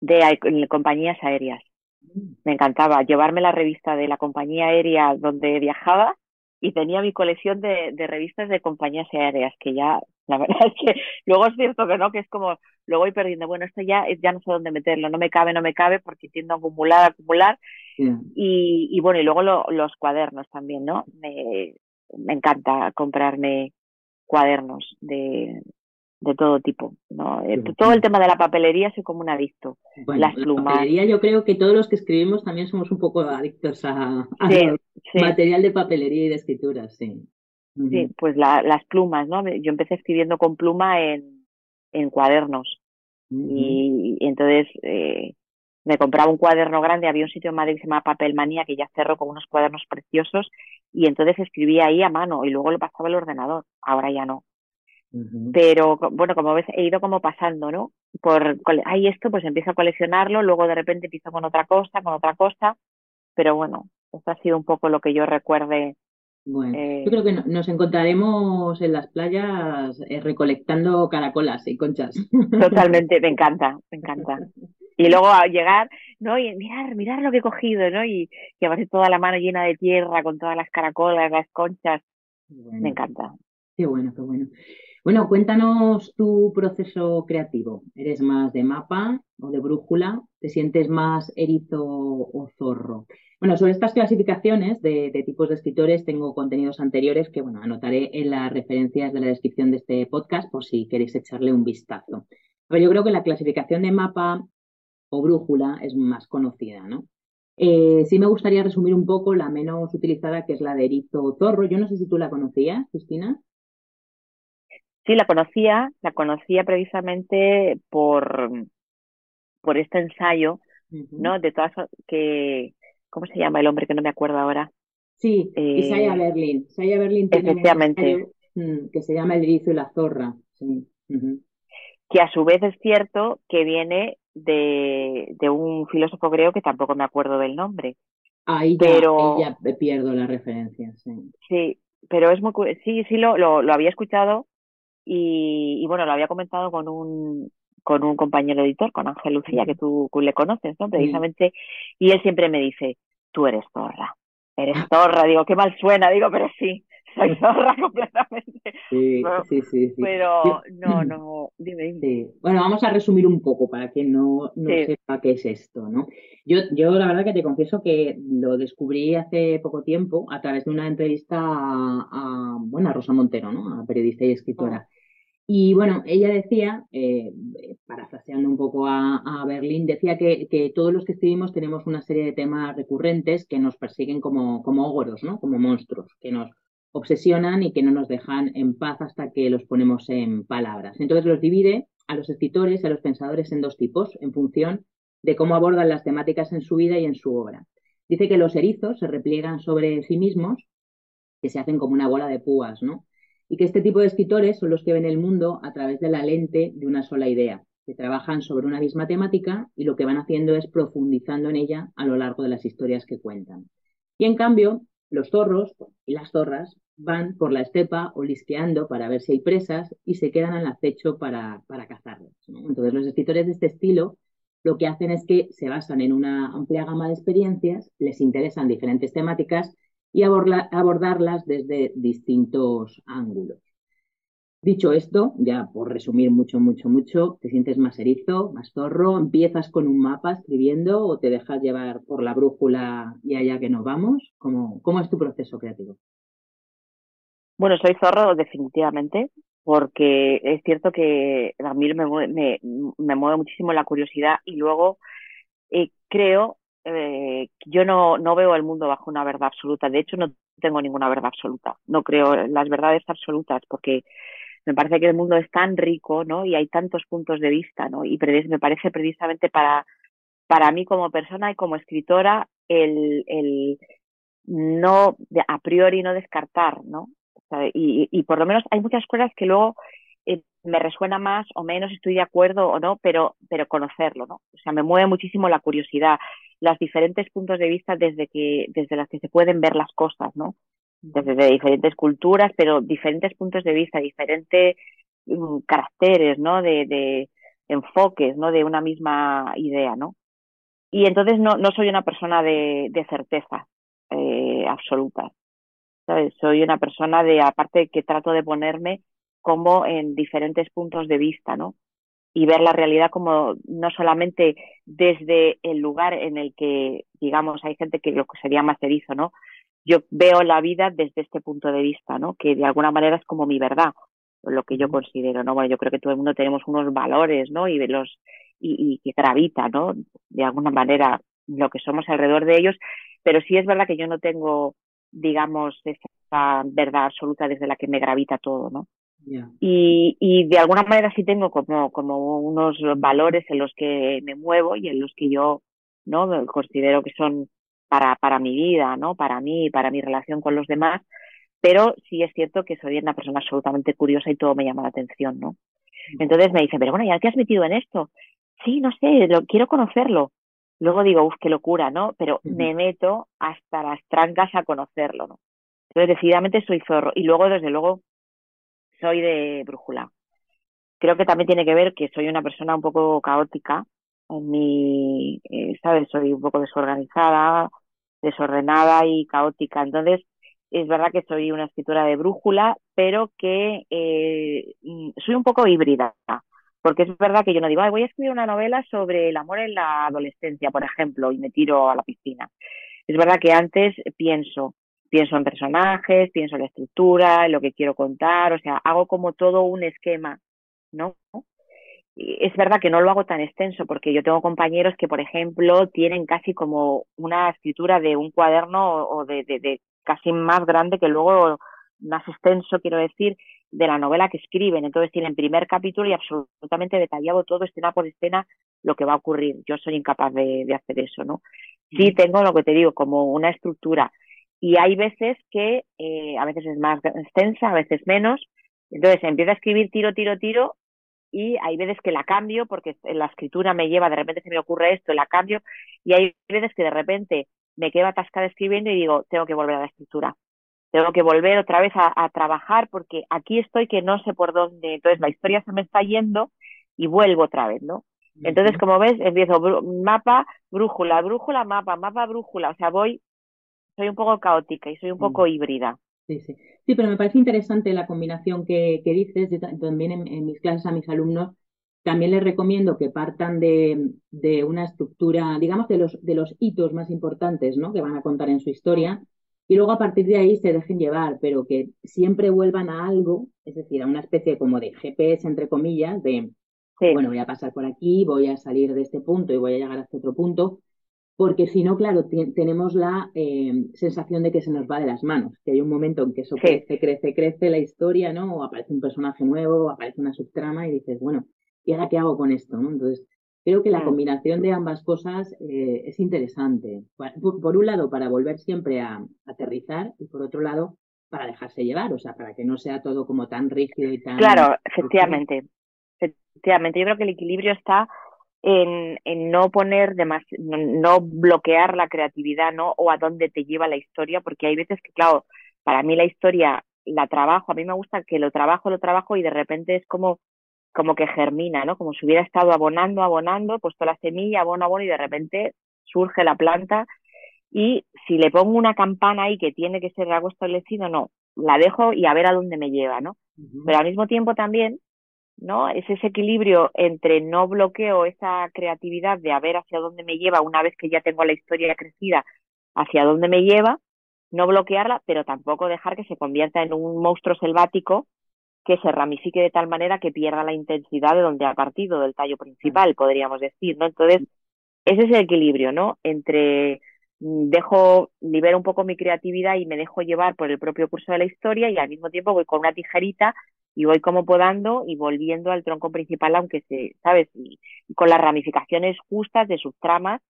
B: de compañías aéreas. Mm. Me encantaba llevarme la revista de la compañía aérea donde viajaba y tenía mi colección de, de revistas de compañías aéreas que ya la *laughs* verdad es que luego es cierto que no que es como lo voy perdiendo bueno esto ya ya no sé dónde meterlo no me cabe no me cabe porque tiendo a acumular acumular y, y bueno, y luego los cuadernos también, ¿no? Me, me encanta comprarme cuadernos de, de todo tipo, ¿no? Eh, todo el tema de la papelería soy como un adicto. Las plumas. La
A: papelería yo creo que todos los que escribimos también somos un poco adictos a, material de papelería y de escritura, sí.
B: Sí, pues la, las plumas, ¿no? Yo empecé escribiendo con pluma en, en cuadernos. Y, y, entonces eh, me compraba un cuaderno grande, había un sitio en Madrid que se llama Papelmanía que ya cerró con unos cuadernos preciosos y entonces escribía ahí a mano y luego lo pasaba al ordenador, ahora ya no. Pero bueno, como ves, he ido como pasando, ¿no? Por, hay esto, pues empiezo a coleccionarlo, luego de repente empiezo con otra cosa, con otra cosa, pero bueno, esto ha sido un poco lo que yo recuerde
A: bueno, eh, yo creo que nos encontraremos en las playas eh, recolectando caracolas y conchas.
B: Totalmente, me encanta, me encanta. Y luego a llegar, ¿no? Y mirar, mirar lo que he cogido, ¿no? Y llevarse toda la mano llena de tierra con todas las caracolas, las conchas. me encanta.
A: Qué bueno, qué bueno. Bueno, cuéntanos tu proceso creativo. ¿Eres más de mapa o de brújula? ¿Te sientes más erizo o zorro? Bueno, sobre estas clasificaciones de, tipos de escritores tengo contenidos anteriores que, bueno, anotaré en las referencias de la descripción de este podcast por si queréis echarle un vistazo. Pero yo creo que la clasificación de mapa o brújula es más conocida, ¿no? Eh, sí me gustaría resumir un poco la menos utilizada, que es la de erizo zorro. Yo no sé si tú la conocías, Cristina.
B: Sí, la conocía, la conocía precisamente por, por este ensayo, ¿no? De todas que, ¿cómo se llama el hombre que no me acuerdo ahora?
A: Sí, eh, Isaiah Berlin. Isaiah Berlin tiene
B: efectivamente.
A: Un mm, que se llama El erizo y la zorra. Sí.
B: Que a su vez es cierto que viene de, de un filósofo griego que tampoco me acuerdo del nombre.
A: Ahí ya, pero, ya pierdo la referencia, sí.
B: Sí, pero es muy sí, sí lo, lo, lo había escuchado y, y, bueno, lo había comentado con un con un compañero editor, con Ángel Lucía, que tú, le conoces, ¿no? Precisamente, y él siempre me dice, tú eres zorra, eres zorra, digo, qué mal suena, digo, pero sí, soy zorra *laughs* completamente.
A: Sí, sí, sí,
B: Pero no, *clears throat* no, dime, dime.
A: Bueno, vamos a resumir un poco para que no, no sepa qué es esto, ¿no? Yo, yo la verdad que te confieso que lo descubrí hace poco tiempo a través de una entrevista a, bueno, a Rosa Montero, ¿no? A periodista y escritora. Oh. Y bueno, ella decía, eh, parafraseando un poco a, Berlín, decía que, todos los que escribimos tenemos una serie de temas recurrentes que nos persiguen como, como ¿no? Como monstruos, que nos obsesionan y que no nos dejan en paz hasta que los ponemos en palabras. Entonces los divide a los escritores y a los pensadores en dos tipos, en función de cómo abordan las temáticas en su vida y en su obra. Dice que los erizos se repliegan sobre sí mismos, que se hacen como una bola de púas, ¿no? Y que este tipo de escritores son los que ven el mundo a través de la lente de una sola idea, que trabajan sobre una misma temática y lo que van haciendo es profundizando en ella a lo largo de las historias que cuentan. Y en cambio, los zorros y las zorras van por la estepa olisqueando para ver si hay presas y se quedan al acecho para, para cazarlas. Entonces, los escritores de este estilo lo que hacen es que se basan en una amplia gama de experiencias, les interesan diferentes temáticas y abordarlas desde distintos ángulos. Dicho esto, ya por resumir mucho, mucho, mucho, te sientes más erizo, más zorro, empiezas con un mapa escribiendo o te dejas llevar por la brújula y allá que nos vamos. ¿Cómo, cómo es tu proceso creativo?
B: Bueno, soy zorro definitivamente, porque es cierto que a mí me, me, me mueve muchísimo la curiosidad y luego eh, creo eh, yo no, no veo el mundo bajo una verdad absoluta. De hecho, no tengo ninguna verdad absoluta. No creo en las verdades absolutas porque me parece que el mundo es tan rico, ¿no? Y hay tantos puntos de vista, ¿no? Y me parece precisamente para, para mí como persona y como escritora el, el no, a priori no descartar, ¿no? y, y por lo menos hay muchas cosas que luego me resuena más o menos, estoy de acuerdo o no, pero, pero conocerlo, ¿no? O sea, me mueve muchísimo la curiosidad, los diferentes puntos de vista desde que, desde las que se pueden ver las cosas, ¿no? desde diferentes culturas, pero diferentes puntos de vista, diferentes mm, caracteres, ¿no? De, enfoques, ¿no? De una misma idea, ¿no? Y entonces no, no soy una persona de, de certeza eh, absoluta. ¿sabes? Soy una persona de, aparte que trato de ponerme como en diferentes puntos de vista, ¿no? Y ver la realidad como no solamente desde el lugar en el que, digamos, hay gente que lo que sería más erizo, ¿no? yo veo la vida desde este punto de vista, ¿no? Que de alguna manera es como mi verdad, lo que yo considero, ¿no? Bueno, yo creo que todo el mundo tenemos unos valores, ¿no? Y los y, que gravita, ¿no? De alguna manera lo que somos alrededor de ellos, pero sí es verdad que yo no tengo, digamos, esa verdad absoluta desde la que me gravita todo, ¿no? Y, y de alguna manera sí tengo como, como unos valores en los que me muevo y en los que yo, ¿no? Considero que son para, para mi vida, ¿no? Para mí, para mi relación con los demás, pero sí es cierto que soy una persona absolutamente curiosa y todo me llama la atención, ¿no? Entonces me dicen, pero bueno, ¿ya te has metido en esto? Sí, no sé, lo, quiero conocerlo. Luego digo, uff, qué locura, ¿no? Pero me meto hasta las trancas a conocerlo, ¿no? Entonces, decididamente soy zorro. Y luego, desde luego, soy de brújula. Creo que también tiene que ver que soy una persona un poco caótica. En mi, eh, ¿sabes? Soy un poco desorganizada, desordenada y caótica. Entonces, es verdad que soy una escritora de brújula, pero que eh, mm, soy un poco híbrida. Porque es verdad que yo no digo, voy a escribir una novela sobre el amor en la adolescencia, por ejemplo, y me tiro a la piscina. Es verdad que antes pienso, pienso en personajes, pienso en la estructura, en lo que quiero contar, o sea, hago como todo un esquema, ¿no? es verdad que no lo hago tan extenso porque yo tengo compañeros que, por ejemplo, tienen casi como una escritura de un cuaderno o de, de, casi más grande que luego más extenso, quiero decir, de la novela que escriben. Entonces tienen primer capítulo y absolutamente detallado todo, escena por escena, lo que va a ocurrir. Yo soy incapaz de, de hacer eso, ¿no? Sí tengo lo que te digo, como una estructura. Y hay veces que eh, a veces es más extensa, a veces menos. Entonces empiezo a escribir tiro, tiro, tiro y hay veces que la cambio porque la escritura me lleva, de repente se me ocurre esto, la cambio y hay veces que de repente me quedo atascada escribiendo y digo, tengo que volver a la escritura. Tengo que volver otra vez a, trabajar porque aquí estoy que no sé por dónde. Entonces la historia se me está yendo y vuelvo otra vez, ¿no? Entonces, como ves, empiezo mapa, brújula, brújula, mapa, mapa, brújula. O sea, voy, soy un poco caótica y soy un poco híbrida.
A: Sí, sí. Sí, pero me parece interesante la combinación que, que dices. Yo también en, mis clases a mis alumnos también les recomiendo que partan de, de, una estructura, digamos, de los, de los hitos más importantes, ¿no? Que van a contar en su historia. Y luego a partir de ahí se dejen llevar, pero que siempre vuelvan a algo, es decir, a una especie como de GPS, entre comillas, de, bueno, voy a pasar por aquí, voy a salir de este punto y voy a llegar a este otro punto, porque si no, claro, tenemos la eh, sensación de que se nos va de las manos, que hay un momento en que eso crece, crece, crece la historia, ¿no? O aparece un personaje nuevo, o aparece una subtrama y dices, bueno, ¿y ahora qué hago con esto? ¿no? Entonces, creo que la mm. combinación de ambas cosas eh, es interesante. Por, un lado, para volver siempre a, aterrizar y por otro lado, para dejarse llevar, o sea, para que no sea todo como tan rígido y tan...
B: Claro, efectivamente. Efectivamente, yo creo que el equilibrio está en, en no poner más, no bloquear la creatividad, ¿no? O a dónde te lleva la historia, porque hay veces que, claro, para mí la historia la trabajo, a mí me gusta que lo trabajo, lo trabajo y de repente es como como que germina, ¿no? Como si hubiera estado abonando, abonando, puesto la semilla, abono, abono y de repente surge la planta y si le pongo una campana ahí que tiene que ser algo establecido, no, la dejo y a ver a dónde me lleva, ¿no? Pero al mismo tiempo también ¿no? Es ese equilibrio entre no bloqueo esa creatividad de a ver hacia dónde me lleva una vez que ya tengo la historia crecida, hacia dónde me lleva, no bloquearla, pero tampoco dejar que se convierta en un monstruo selvático que se ramifique de tal manera que pierda la intensidad de donde ha partido, del tallo principal, podríamos decir, ¿no? Entonces, ese es el equilibrio, ¿no? Entre mm, dejo, libero un poco mi creatividad y me dejo llevar por el propio curso de la historia y al mismo tiempo voy con una tijerita y voy como podando y volviendo al tronco principal, aunque se, ¿sabes? Y, con las ramificaciones justas de sus tramas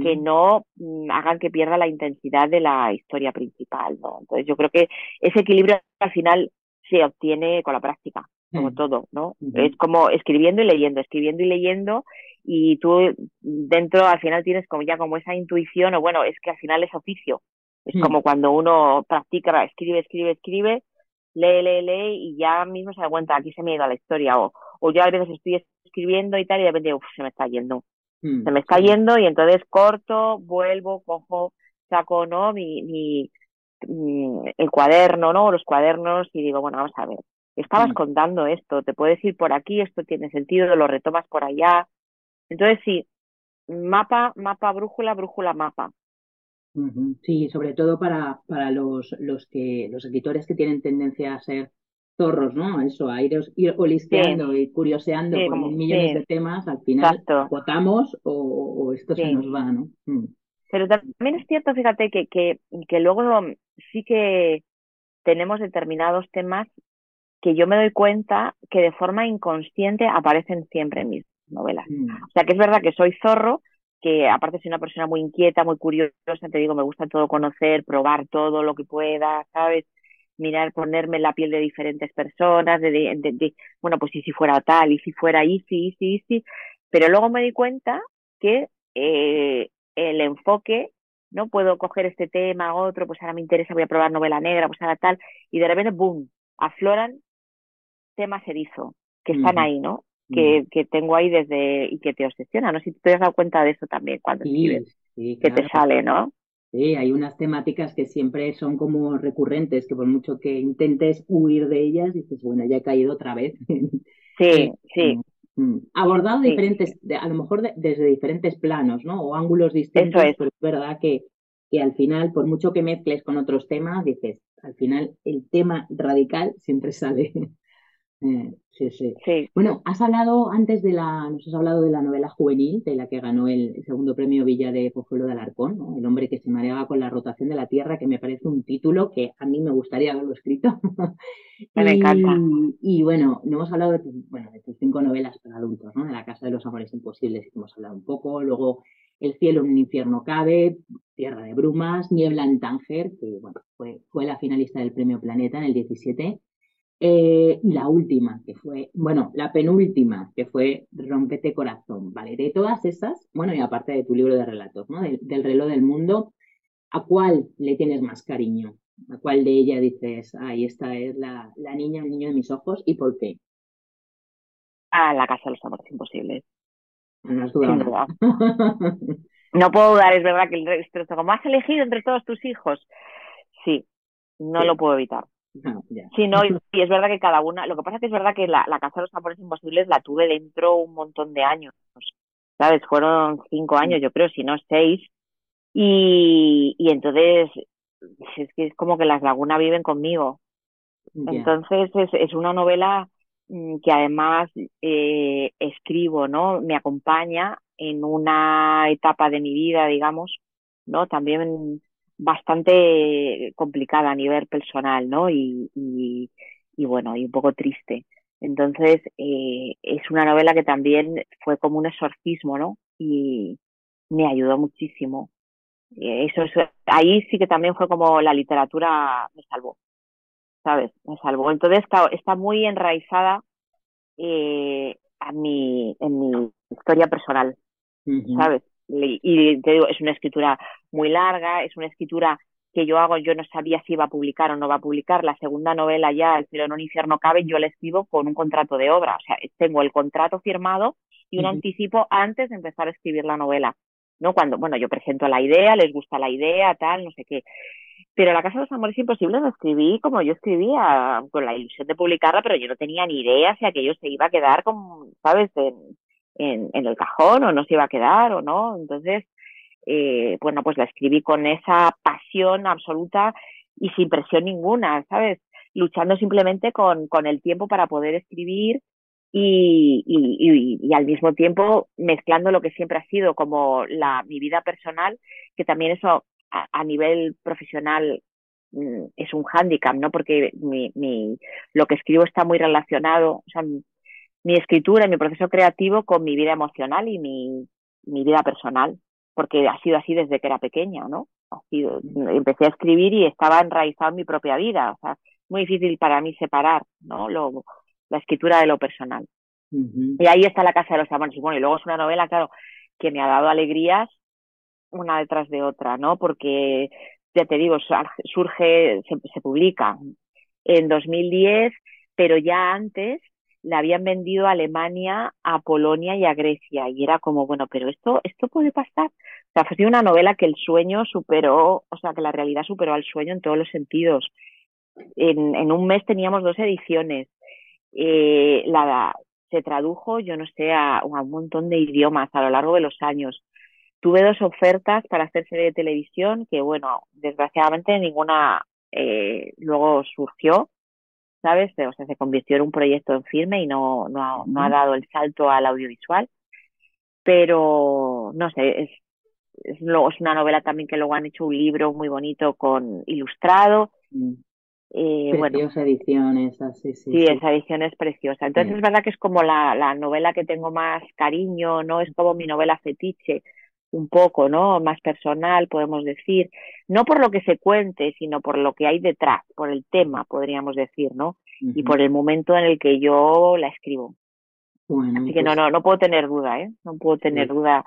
B: que no mm, hagan que pierda la intensidad de la historia principal, ¿no? Entonces yo creo que ese equilibrio al final se obtiene con la práctica, como mm. todo, ¿no? Es como escribiendo y leyendo, escribiendo y leyendo y tú dentro al final tienes como ya como esa intuición o bueno, es que al final es oficio. Es mm. como cuando uno practica, escribe, escribe, escribe lee, lee, lee y ya mismo se da cuenta, aquí se me ha ido la historia o, o yo a veces estoy escribiendo y tal y de repente, uff, se me está yendo. Mm, se me está yendo y entonces corto, vuelvo, cojo, saco, ¿no? Mi, mi, el cuaderno, ¿no? Los cuadernos y digo, bueno, vamos a ver. Estabas mm. contando esto, te puedes ir por aquí, esto tiene sentido, lo retomas por allá. Entonces sí, mapa, mapa, brújula, brújula, mapa.
A: Sí, sobre todo para, para los, los que los escritores que tienen tendencia a ser zorros, ¿no? Eso, a ir, ir olisteando y curioseando con millones de temas, al final votamos o, esto se nos va, ¿no? Mm.
B: Pero también es cierto, fíjate, que, que, que luego sí que tenemos determinados temas que yo me doy cuenta que de forma inconsciente aparecen siempre en mis novelas. Mm. O sea, que es verdad que soy zorro, que aparte soy una persona muy inquieta, muy curiosa, te digo, me gusta todo conocer, probar todo lo que pueda, ¿sabes? Mirar, ponerme en la piel de diferentes personas, de, de, bueno, pues y si fuera tal, y si fuera easy, easy, easy, pero luego me di cuenta que eh, el enfoque, ¿no? Puedo coger este tema, otro, pues ahora me interesa, voy a probar novela negra, pues ahora tal, y de repente, boom, afloran temas erizo, que están ahí, ¿no? Que, que tengo ahí desde y que te obsesiona. No sé si te has dado cuenta de eso también cuando escribes, que te sale, ¿no?
A: Sí, hay unas temáticas que siempre son como recurrentes, que por mucho que intentes huir de ellas, dices, bueno, ya he caído otra vez. *laughs*
B: Sí, sí.
A: Mm. Abordado diferentes, a lo mejor desde diferentes planos, ¿no? O ángulos distintos, pero es verdad que, que al final, por mucho que mezcles con otros temas, dices, al final el tema radical siempre *laughs* sale. Sí, sí, Bueno, has hablado antes de la, nos has hablado de la novela juvenil, de la que ganó el, segundo premio Villa de Pozuelo de Alarcón, ¿no? El hombre que se mareaba con la rotación de la Tierra, que me parece un título que a mí me gustaría haberlo escrito.
B: me encanta. *laughs*
A: Y bueno, no hemos hablado de, bueno, de tus cinco novelas para adultos, ¿no? De la Casa de los Amores Imposibles, que hemos hablado un poco. Luego, El cielo en un infierno cabe, Tierra de brumas, Niebla en Tánger, que bueno, fue, fue la finalista del premio Planeta en el 17 eh, y la última, que fue, bueno, la penúltima, que fue Rompete Corazón, ¿vale? De todas esas, bueno, y aparte de tu libro de relatos, ¿no? Del, reloj del mundo, ¿a cuál le tienes más cariño? ¿A cuál de ella dices, ay, esta es la, la niña, el niño de mis ojos y por qué?
B: A la casa de los amores imposibles.
A: No has
B: dudado. *laughs* no puedo dudar, es verdad que el resto, como has elegido entre todos tus hijos, sí, no lo puedo evitar. *laughs* sí, no, y, es verdad que cada una, lo que pasa es que es verdad que la, la Casa de los Amores Imposibles la tuve dentro un montón de años, ¿sabes? Fueron cinco años, yo creo, si no seis, y, y entonces es que es como que las lagunas viven conmigo. Entonces es, es una novela mm, que además eh, escribo, ¿no? Me acompaña en una etapa de mi vida, digamos, ¿no? También bastante complicada a nivel personal, ¿no? Y, y, y bueno, y un poco triste. Entonces, eh, es una novela que también fue como un exorcismo, ¿no? Y me ayudó muchísimo eso, ahí sí que también fue como la literatura me salvó, ¿sabes? Me salvó. Entonces está, está muy enraizada eh, a mi, en mi historia personal, ¿sabes? Y, te digo, es una escritura muy larga, es una escritura que yo hago, yo no sabía si iba a publicar o no va a publicar. La segunda novela ya, El cielo en un infierno cabe, yo la escribo con un contrato de obra. O sea, tengo el contrato firmado y un anticipo antes de empezar a escribir la novela. ¿no? Cuando, bueno, yo presento la idea, les gusta la idea, tal, no sé qué. Pero La Casa de los Amores Imposibles lo escribí como yo escribía, con la ilusión de publicarla, pero yo no tenía ni idea si aquello se iba a quedar, como, ¿sabes?, en, en, el cajón o no se iba a quedar o no. Entonces, eh, bueno, pues la escribí con esa pasión absoluta y sin presión ninguna, ¿sabes? Luchando simplemente con, con el tiempo para poder escribir y, y, y, al mismo tiempo mezclando lo que siempre ha sido como la, mi vida personal, que también eso a, nivel profesional mm, es un hándicap, ¿no? Porque mi, mi, lo que escribo está muy relacionado, o sea, mi, escritura y mi proceso creativo con mi vida emocional y mi, mi vida personal, porque ha sido así desde que era pequeña, ¿no? Ha sido, empecé a escribir y estaba enraizado en mi propia vida, o sea, muy difícil para mí separar, ¿no? Lo, la escritura de lo personal. Y ahí está la Casa de los Amores. Y bueno, y luego es una novela, claro, que me ha dado alegrías una detrás de otra, ¿no? Porque, ya te digo, surge, se, se publica en 2010, pero ya antes la habían vendido a Alemania, a Polonia y a Grecia. Y era como, bueno, pero esto, esto puede pasar. O sea, fue una novela que el sueño superó, o sea, que la realidad superó al sueño en todos los sentidos. En, en un mes teníamos dos ediciones eh, la, se tradujo, yo no sé, a, un montón de idiomas a lo largo de los años. Tuve dos ofertas para hacer serie de televisión que, bueno, desgraciadamente ninguna eh, luego surgió, ¿sabes? O sea, se convirtió en un proyecto en firme y no, no, no ha dado el salto al audiovisual. Pero, no sé, es, es, luego es una novela también que luego han hecho un libro muy bonito con ilustrado. Mm.
A: Eh, preciosa edición esa, sí, sí.
B: Sí, esa edición es preciosa. Entonces es verdad que es como la, la novela que tengo más cariño, ¿no? Es como mi novela fetiche, un poco, ¿no? Más personal, podemos decir. No por lo que se cuente, sino por lo que hay detrás, por el tema, podríamos decir, ¿no? Y por el momento en el que yo la escribo. Bueno, Así que no, pues no, no puedo tener duda, ¿eh? No puedo tener duda.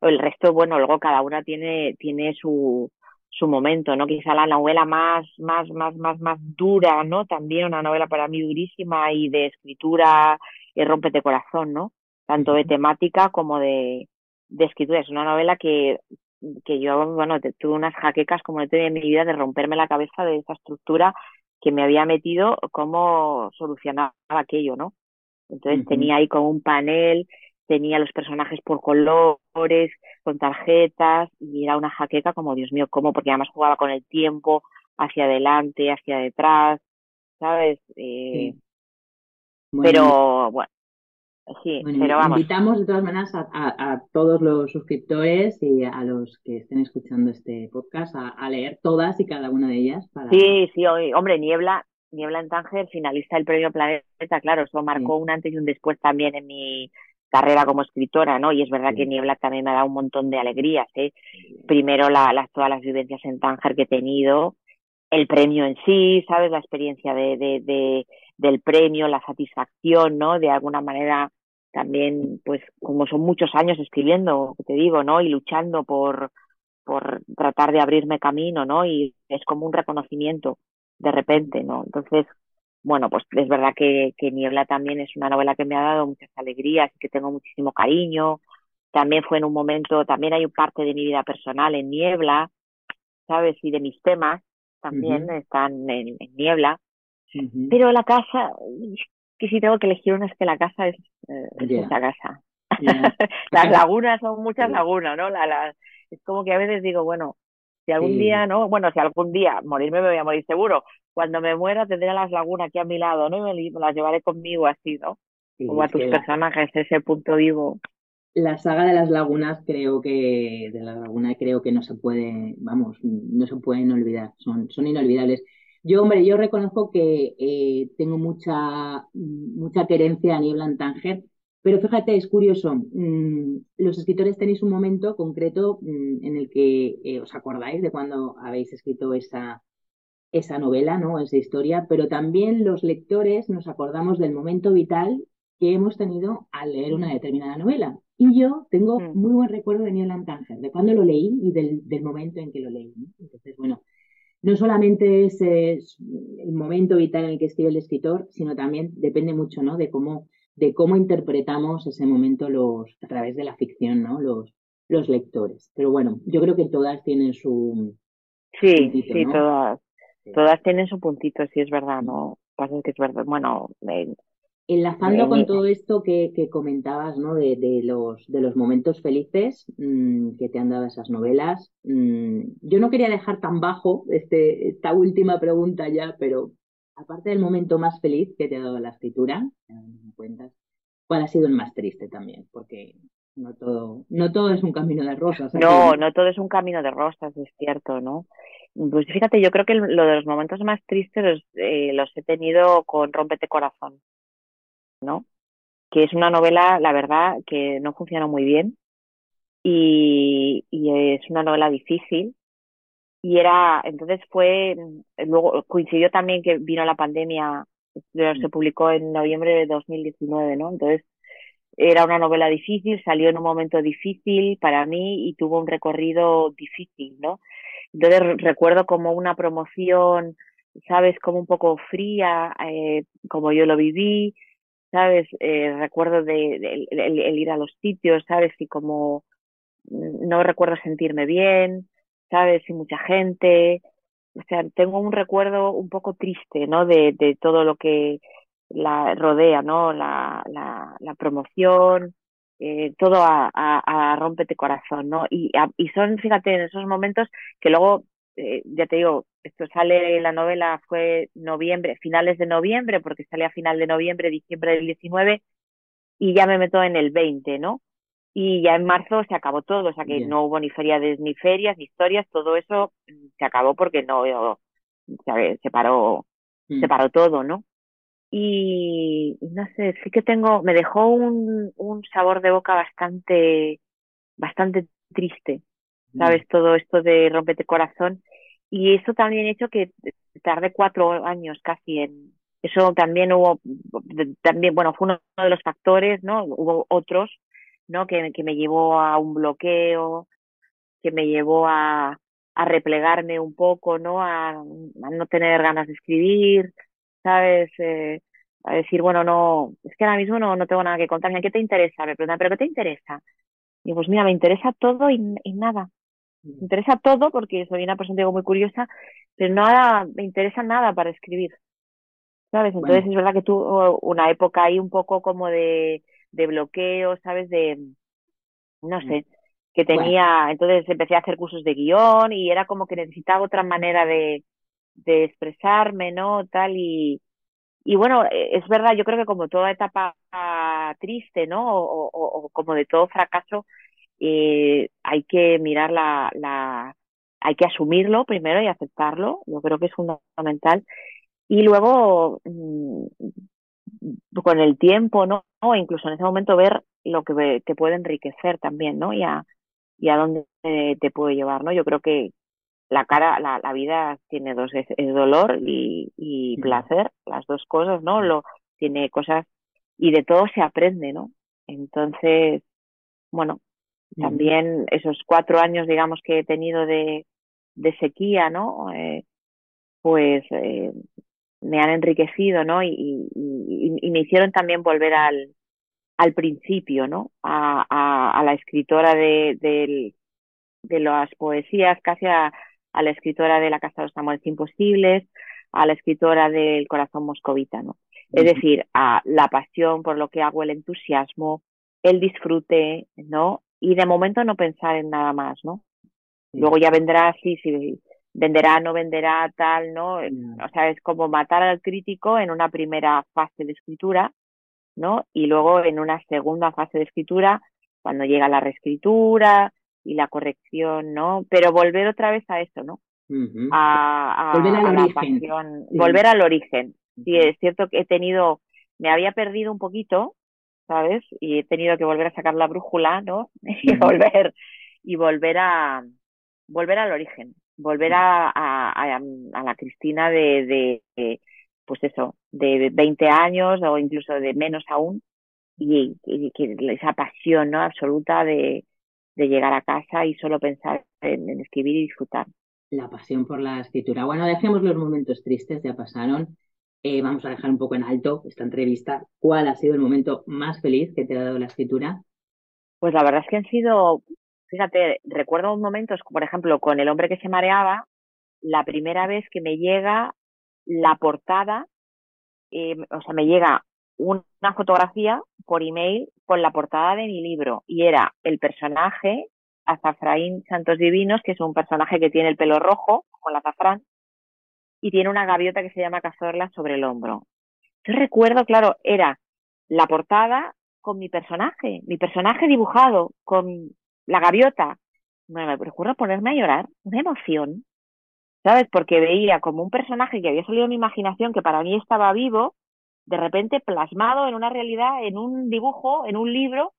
B: El resto, bueno, luego cada una tiene, tiene su, su momento, ¿no? Quizá la novela más, más, más, más, más dura, ¿no? También una novela para mí durísima y de escritura y rompete corazón, ¿no? Tanto de temática como de, de escritura. Es una novela que, que yo, bueno, tuve unas jaquecas como no tenía en mi vida de romperme la cabeza de esa estructura que me había metido, cómo solucionar aquello, ¿no? Entonces tenía ahí como un panel tenía los personajes por colores, con tarjetas, y era una jaqueca como, Dios mío, ¿cómo? Porque además jugaba con el tiempo, hacia adelante, hacia detrás, ¿sabes? Eh, pero, bueno, sí, pero vamos.
A: Invitamos de todas maneras a, a, todos los suscriptores y a los que estén escuchando este podcast a, leer todas y cada una de ellas. Para...
B: Sí, sí, hombre, Niebla, Niebla en Tánger, finalista del premio Planeta, claro, eso marcó un antes y un después también en mi carrera como escritora, ¿no? Y es verdad que Niebla también me ha dado un montón de alegrías, ¿eh? Primero la, las, todas las vivencias en Tánger que he tenido, el premio en sí, ¿sabes? La experiencia de, de, de, del premio, la satisfacción, ¿no? De alguna manera también, pues, como son muchos años escribiendo, te digo, ¿no? Y luchando por, por tratar de abrirme camino, ¿no? Y es como un reconocimiento de repente, ¿no? Entonces, bueno, pues es verdad que, que Niebla también es una novela que me ha dado muchas alegrías y que tengo muchísimo cariño. También fue en un momento, también hay parte de mi vida personal en Niebla, ¿sabes? Y de mis temas también están en, Niebla. Pero la casa, que si tengo que elegir una es que la casa es, eh, casa. *laughs* Las lagunas son muchas lagunas, ¿no? La, la, es como que a veces digo, bueno, si algún día, ¿no? Bueno, si algún día morirme me voy a morir seguro. Cuando me muera tendré las lagunas aquí a mi lado, ¿no? Y me, las llevaré conmigo así, ¿no? Como a tus personajes, ese punto vivo.
A: La saga de las lagunas creo que, de la laguna creo que no se puede, vamos, no se pueden olvidar, son, son inolvidables. Yo, hombre, yo reconozco que eh, tengo mucha, mucha querencia a Niebla en Tánger, pero fíjate, es curioso, mm, los escritores tenéis un momento concreto mm, en el que eh, os acordáis de cuando habéis escrito esa, esa novela, ¿no? esa historia, pero también los lectores nos acordamos del momento vital que hemos tenido al leer una determinada novela. Y yo tengo mm. muy buen recuerdo de Neil Tanger, de cuando lo leí y del, momento en que lo leí. Entonces, bueno, no solamente es, es, el momento vital en el que escribe el escritor, sino también depende mucho ¿no? de cómo de cómo interpretamos ese momento los, a través de la ficción, ¿no? Los, los lectores. Pero bueno, yo creo que todas tienen su.
B: Sí, sí, todas. Todas tienen su puntito, sí es verdad, ¿no? Pasa que es verdad. Bueno,
A: Enlazando con todo esto que, que comentabas, ¿no? De, de, los, de los momentos felices mmm, que te han dado esas novelas, mmm, yo no quería dejar tan bajo este, esta última pregunta ya, pero aparte del momento más feliz que te ha dado la escritura, cuentas, ¿cuál ha sido el más triste también? Porque no todo, no todo es un camino de rosas.
B: No, no todo es un camino de rosas, es cierto, ¿no? Pues fíjate, yo creo que lo de los momentos más tristes los, eh, los he tenido con Rompete Corazón, ¿no? Que es una novela, la verdad, que no funciona muy bien y, y es una novela difícil y era, entonces fue, luego coincidió también que vino la pandemia, se publicó en noviembre de 2019, ¿no? Entonces era una novela difícil, salió en un momento difícil para mí y tuvo un recorrido difícil, ¿no? Entonces recuerdo como una promoción, ¿sabes? Como un poco fría, eh, como yo lo viví, ¿sabes? Eh, recuerdo de, el, ir a los sitios, ¿sabes? Y como no recuerdo sentirme bien, ¿sabes? Y mucha gente. O sea, tengo un recuerdo un poco triste, ¿no? De, todo lo que la rodea, ¿no? La, la, la promoción, eh, todo a, a, a rompete corazón, ¿no? Y, y son, fíjate, en esos momentos que luego, eh, ya te digo, esto sale, la novela fue noviembre, finales de noviembre, porque sale a final de noviembre, diciembre del 19, y ya me meto en el 20, ¿no? y ya en marzo se acabó todo, o sea que no hubo ni ferias, ni ferias, ni historias, todo eso mm, se acabó porque no, se paró, se mm. paró todo, ¿no? Y no sé, sí que tengo, me dejó un, un sabor de boca bastante, bastante triste, ¿sabes? Todo esto de rompete corazón. Y eso también ha hecho que tarde cuatro años casi en, eso también hubo, también, bueno, fue uno de los factores, ¿no? Hubo otros, ¿no? Que, que me llevó a un bloqueo, que me llevó a, a replegarme un poco, ¿no? A, a, no tener ganas de escribir, ¿sabes? Eh, a decir, bueno, no, es que ahora mismo no, no tengo nada que contar. ¿Qué te interesa? Me preguntan, ¿pero qué te interesa? Y pues mira, me interesa todo y, y nada. Me interesa todo porque soy una persona digo, muy curiosa, pero nada, me interesa nada para escribir. ¿Sabes? Entonces es verdad que tuvo una época ahí un poco como de, de bloqueo, ¿sabes? De, no mm. sé, que tenía, entonces empecé a hacer cursos de guion y era como que necesitaba otra manera de, de expresarme, ¿no? Tal y, y bueno, es verdad, yo creo que como toda etapa triste, ¿no? O, o, o como de todo fracaso, eh, hay que mirar la, la, hay que asumirlo primero y aceptarlo, yo creo que es fundamental. Y luego, mmm, con el tiempo, ¿no? O incluso en ese momento ver lo que te puede enriquecer también, ¿no? Y a, y a dónde te puede llevar, ¿no? Yo creo que la cara, la, la vida tiene dos, es, dolor y, y placer, las dos cosas, ¿no? Lo, tiene cosas y de todo se aprende, ¿no? Entonces, bueno, También esos cuatro años, digamos, que he tenido de, de sequía, ¿no? Eh, pues eh, me han enriquecido, ¿no? Y, y, me hicieron también volver al, al principio, ¿no? A, a, a la escritora de, de, de las poesías, casi a, a, la escritora de La Casa de los Amores Imposibles, a la escritora del Corazón Moscovita, ¿no? Es decir, a la pasión por lo que hago, el entusiasmo, el disfrute, ¿no? Y de momento no pensar en nada más, ¿no? Luego ya vendrá, sí, sí, venderá, no venderá, tal, ¿no? O sea, es como matar al crítico en una primera fase de escritura, ¿no? Y luego en una segunda fase de escritura, cuando llega la reescritura y la corrección, ¿no? Pero volver otra vez a eso, ¿no? a,
A: volver al
B: la
A: origen.
B: pasión, volver al origen. Sí, es cierto que he tenido, me había perdido un poquito, ¿sabes? Y he tenido que volver a sacar la brújula, ¿no? *laughs* Y volver, y volver a, volver al origen, volver a, a, a, la Cristina de, de, pues eso, de 20 años o incluso de menos aún, y, que esa pasión, ¿no? Absoluta de, de llegar a casa y solo pensar en escribir y disfrutar
A: la pasión por la escritura. Bueno, dejemos los momentos tristes, ya pasaron. Eh, vamos a dejar un poco en alto esta entrevista. ¿Cuál ha sido el momento más feliz que te ha dado la escritura?
B: Pues la verdad es que han sido, fíjate, recuerdo momentos, por ejemplo, con El hombre que se mareaba, la primera vez que me llega la portada, eh, o sea, me llega una fotografía por email con la portada de mi libro y era el personaje Azafraín Santos Divinos, que es un personaje que tiene el pelo rojo, con la azafrán, y tiene una gaviota que se llama Cazorla sobre el hombro. Yo recuerdo, claro, era la portada con mi personaje, mi personaje dibujado con la gaviota. me recuerdo ponerme a llorar, una emoción, ¿sabes? Porque veía como un personaje que había salido de mi imaginación, que para mí estaba vivo, de repente plasmado en una realidad, en un dibujo, en un libro,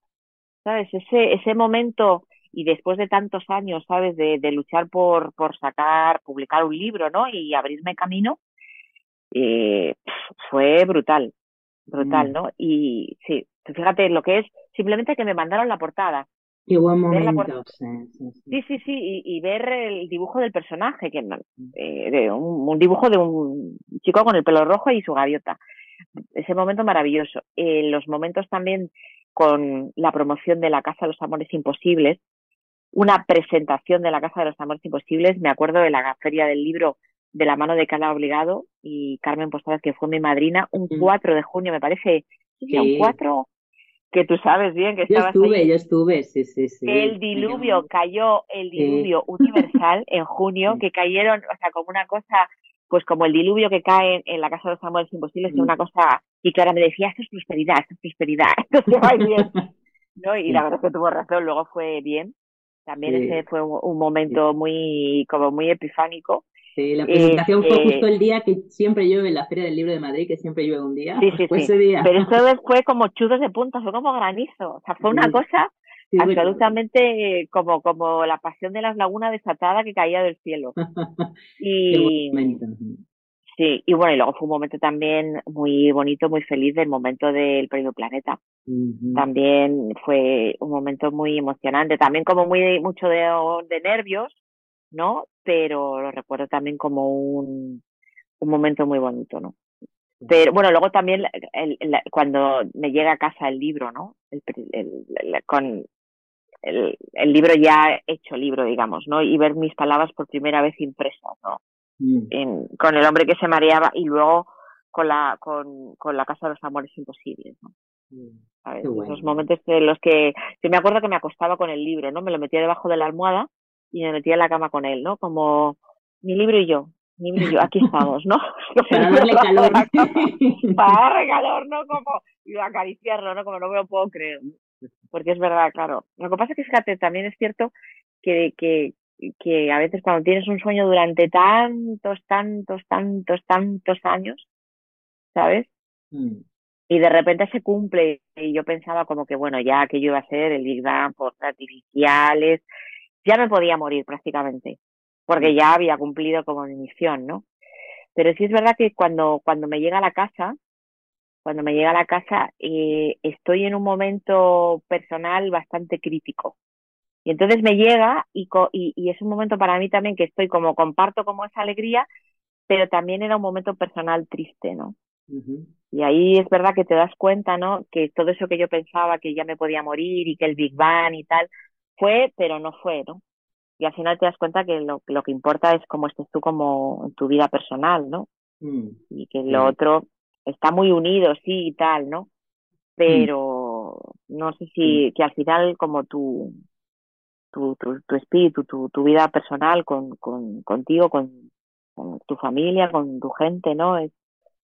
B: ¿sabes? Ese, ese momento y después de tantos años, ¿sabes? De, de luchar por, por sacar, publicar un libro, ¿no? Y abrirme camino, eh, fue brutal, brutal, mm. ¿no? Y sí, fíjate lo que es, simplemente que me mandaron la portada.
A: Qué buen momento.
B: Sí, sí, sí, y, y, ver el dibujo del personaje, que eh, de un, un, dibujo de un chico con el pelo rojo y su gaviota. Ese momento maravilloso. Eh, los momentos también con la promoción de la Casa de los Amores Imposibles, una presentación de la Casa de los Amores Imposibles. Me acuerdo de la feria del libro de la mano de Cala Obligado y Carmen Posadas, que fue mi madrina, un 4 mm. de junio, me parece, sí. un 4, que tú sabes bien que estabas
A: Yo estuve,
B: ahí.
A: yo estuve, sí, sí, sí.
B: El diluvio, cayó el diluvio universal *laughs* en junio, que cayeron, o sea, como una cosa, pues como el diluvio que cae en la Casa de los Amores Imposibles, que una cosa, y Clara me decía, esto es prosperidad, esto es prosperidad, *laughs* esto se va bien. *laughs* ¿no? Y la verdad es que tuvo razón, luego fue bien. También ese fue un, momento muy, como muy epifánico.
A: Sí, la presentación fue justo el día que siempre llueve en la Feria del Libro de Madrid, que siempre llueve un día.
B: Sí, sí, sí.
A: ese día.
B: Pero eso *laughs* fue como chudos de punta, fue como granizo. O sea, fue una cosa absolutamente como, como la pasión de las lagunas desatada que caía del cielo. *laughs* y, Sí, y bueno, y luego fue un momento también muy bonito, muy feliz del momento del Premio Planeta. También fue un momento muy emocionante, también como muy mucho de, de nervios, ¿no? Pero lo recuerdo también como un, un momento muy bonito, ¿no? Pero bueno, luego también el, el, cuando me llega a casa el libro, ¿no? El, con el, el libro ya hecho libro, digamos, ¿no? Y ver mis palabras por primera vez impresas, ¿no? Mm. en, con el hombre que se mareaba y luego con la con, con la casa de los amores imposibles ¿no? Mm. esos momentos en los que yo me acuerdo que me acostaba con el libro no me lo metía debajo de la almohada y me metía en la cama con él no como mi libro y yo mi libro y yo aquí estamos no *laughs*
A: para darle calor.
B: para darle calor no como y acariciarlo no como no me lo puedo creer porque es verdad claro. Lo que pasa es que fíjate también es cierto que, que, que a veces cuando tienes un sueño durante tantos, tantos, tantos, tantos años, ¿sabes? Mm. Y de repente se cumple y yo pensaba como que, bueno, ya que yo iba a ser el Big Bang por artificiales, ya me podía morir prácticamente, porque mm. ya había cumplido como mi misión, ¿no? Pero sí es verdad que cuando, cuando me llega a la casa, cuando me llega a la casa, eh, estoy en un momento personal bastante crítico, Y entonces me llega y, y, es un momento para mí también que estoy como, comparto como esa alegría, pero también era un momento personal triste, ¿no? Y ahí es verdad que te das cuenta, ¿no? Que todo eso que yo pensaba que ya me podía morir y que el Big Bang y tal, fue, pero no fue, ¿no? Y al final te das cuenta que lo, lo que importa es cómo estés tú como en tu vida personal, ¿no? Mm. Y que lo otro está muy unido, sí y tal, ¿no? Pero no sé si, que al final como tu, tu, tu, espíritu, tu, tu vida personal con, con, contigo, con, con tu familia, con tu gente, ¿no? Es,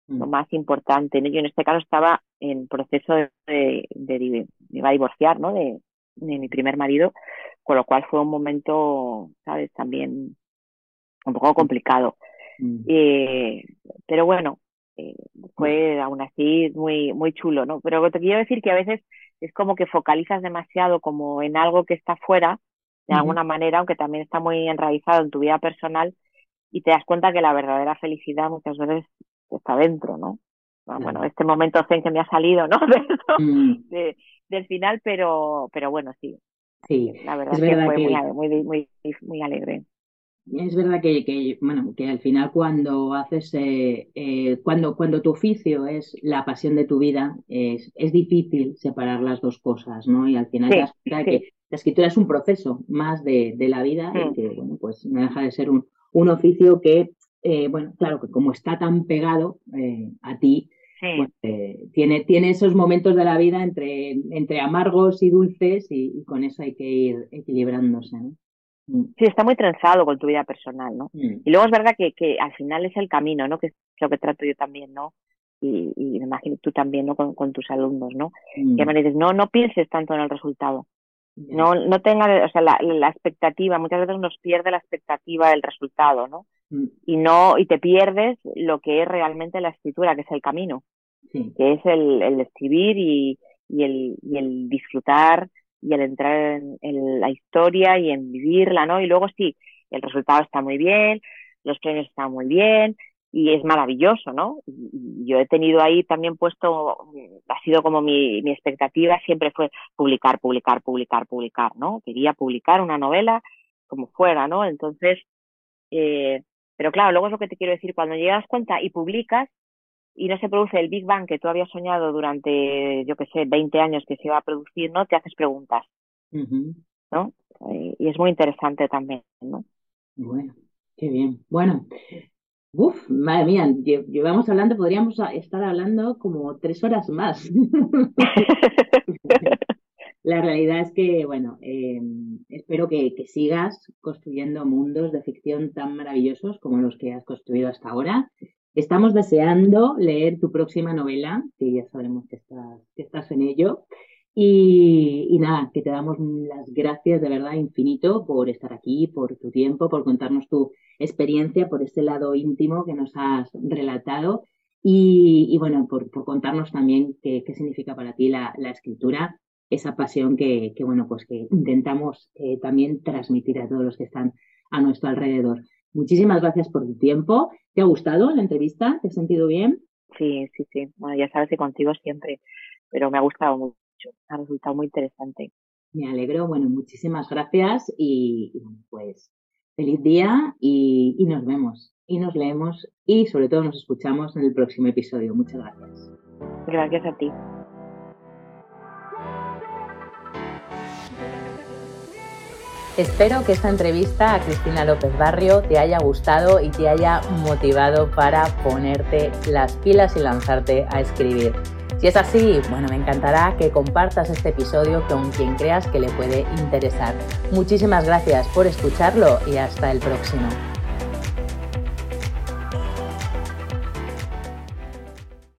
B: lo mm. más importante. ¿no? Yo en este caso estaba en proceso de, de, me iba a divorciar, ¿no? De, de, mi primer marido, con lo cual fue un momento, ¿sabes? También un poco complicado. Mm. Eh, pero bueno, eh, fue aún así muy, muy chulo, ¿no? Pero te quiero decir que a veces es como que focalizas demasiado como en algo que está fuera, de alguna manera, aunque también está muy enraizado en tu vida personal, y te das cuenta que la verdadera felicidad muchas veces está dentro, ¿no? Bueno, este momento zen que me ha salido, ¿no? *laughs* Mm. De, del final, pero, pero bueno, sí.
A: Sí,
B: la verdad es, que fue Muy, muy, muy, muy alegre.
A: Es verdad que, que, bueno, que al final cuando haces, eh, eh, cuando, cuando tu oficio es la pasión de tu vida, es, es difícil separar las dos cosas, ¿no? Y al final te das cuenta que la escritura es un proceso más de, de la vida y mm. que, bueno, pues no deja de ser un, un oficio que eh, bueno, claro que como está tan pegado eh, a ti, pues, eh, tiene, tiene esos momentos de la vida entre, entre amargos y dulces y, con eso hay que ir equilibrándose. ¿no?
B: Mm. Sí, está muy trenzado con tu vida personal, ¿no? Mm. Y luego es verdad que, que al final es el camino, ¿no? Que es lo que trato yo también, ¿no? Y, y me imagino tú también, ¿no? Con, con tus alumnos, ¿no? Mm. Que me dices, no, no pienses tanto en el resultado. No, no tenga, o sea, la, la expectativa, muchas veces nos pierde la expectativa del resultado, ¿no? Mm. y no y te pierdes lo que es realmente la escritura que es el camino que es el, el escribir y, y, el, y el disfrutar y el entrar en, la historia y en vivirla no y luego sí el resultado está muy bien los premios están muy bien y es maravilloso no y, yo he tenido ahí también puesto ha sido como mi, mi expectativa siempre fue publicar publicar publicar publicar no quería publicar una novela como fuera no entonces eh, pero claro, luego es lo que te quiero decir, cuando llegas cuenta y publicas y no se produce el Big Bang que tú habías soñado durante, yo que sé, 20 años que se iba a producir, ¿no? Te haces preguntas, ¿no? Eh, y es muy interesante también, ¿no?
A: Bueno, qué bien. Bueno, Uf, madre mía, llevamos hablando, podríamos estar hablando como tres horas más. *laughs* La realidad es que, bueno, eh, espero que, sigas construyendo mundos de ficción tan maravillosos como los que has construido hasta ahora. Estamos deseando leer tu próxima novela, que ya sabemos que estás, que estás en ello. Y, nada, que te damos las gracias de verdad infinito por estar aquí, por tu tiempo, por contarnos tu experiencia, por este lado íntimo que nos has relatado y, bueno, por, por, contarnos también qué, qué significa para ti la, la escritura esa pasión que, bueno, pues que intentamos eh, también transmitir a todos los que están a nuestro alrededor. Muchísimas gracias por tu tiempo. ¿Te ha gustado la entrevista? ¿Te has sentido bien?
B: Sí, sí, sí. Bueno, ya sabes que contigo siempre, pero me ha gustado mucho. Ha resultado muy interesante.
A: Me alegro. Bueno, muchísimas gracias y, pues feliz día y, y nos vemos y nos leemos y sobre todo nos escuchamos en el próximo episodio. Muchas gracias.
B: Gracias a ti.
A: Espero que esta entrevista a Cristina López Barrio te haya gustado y te haya motivado para ponerte las pilas y lanzarte a escribir. Si es así, bueno, me encantará que compartas este episodio con quien creas que le puede interesar. Muchísimas gracias por escucharlo y hasta el próximo.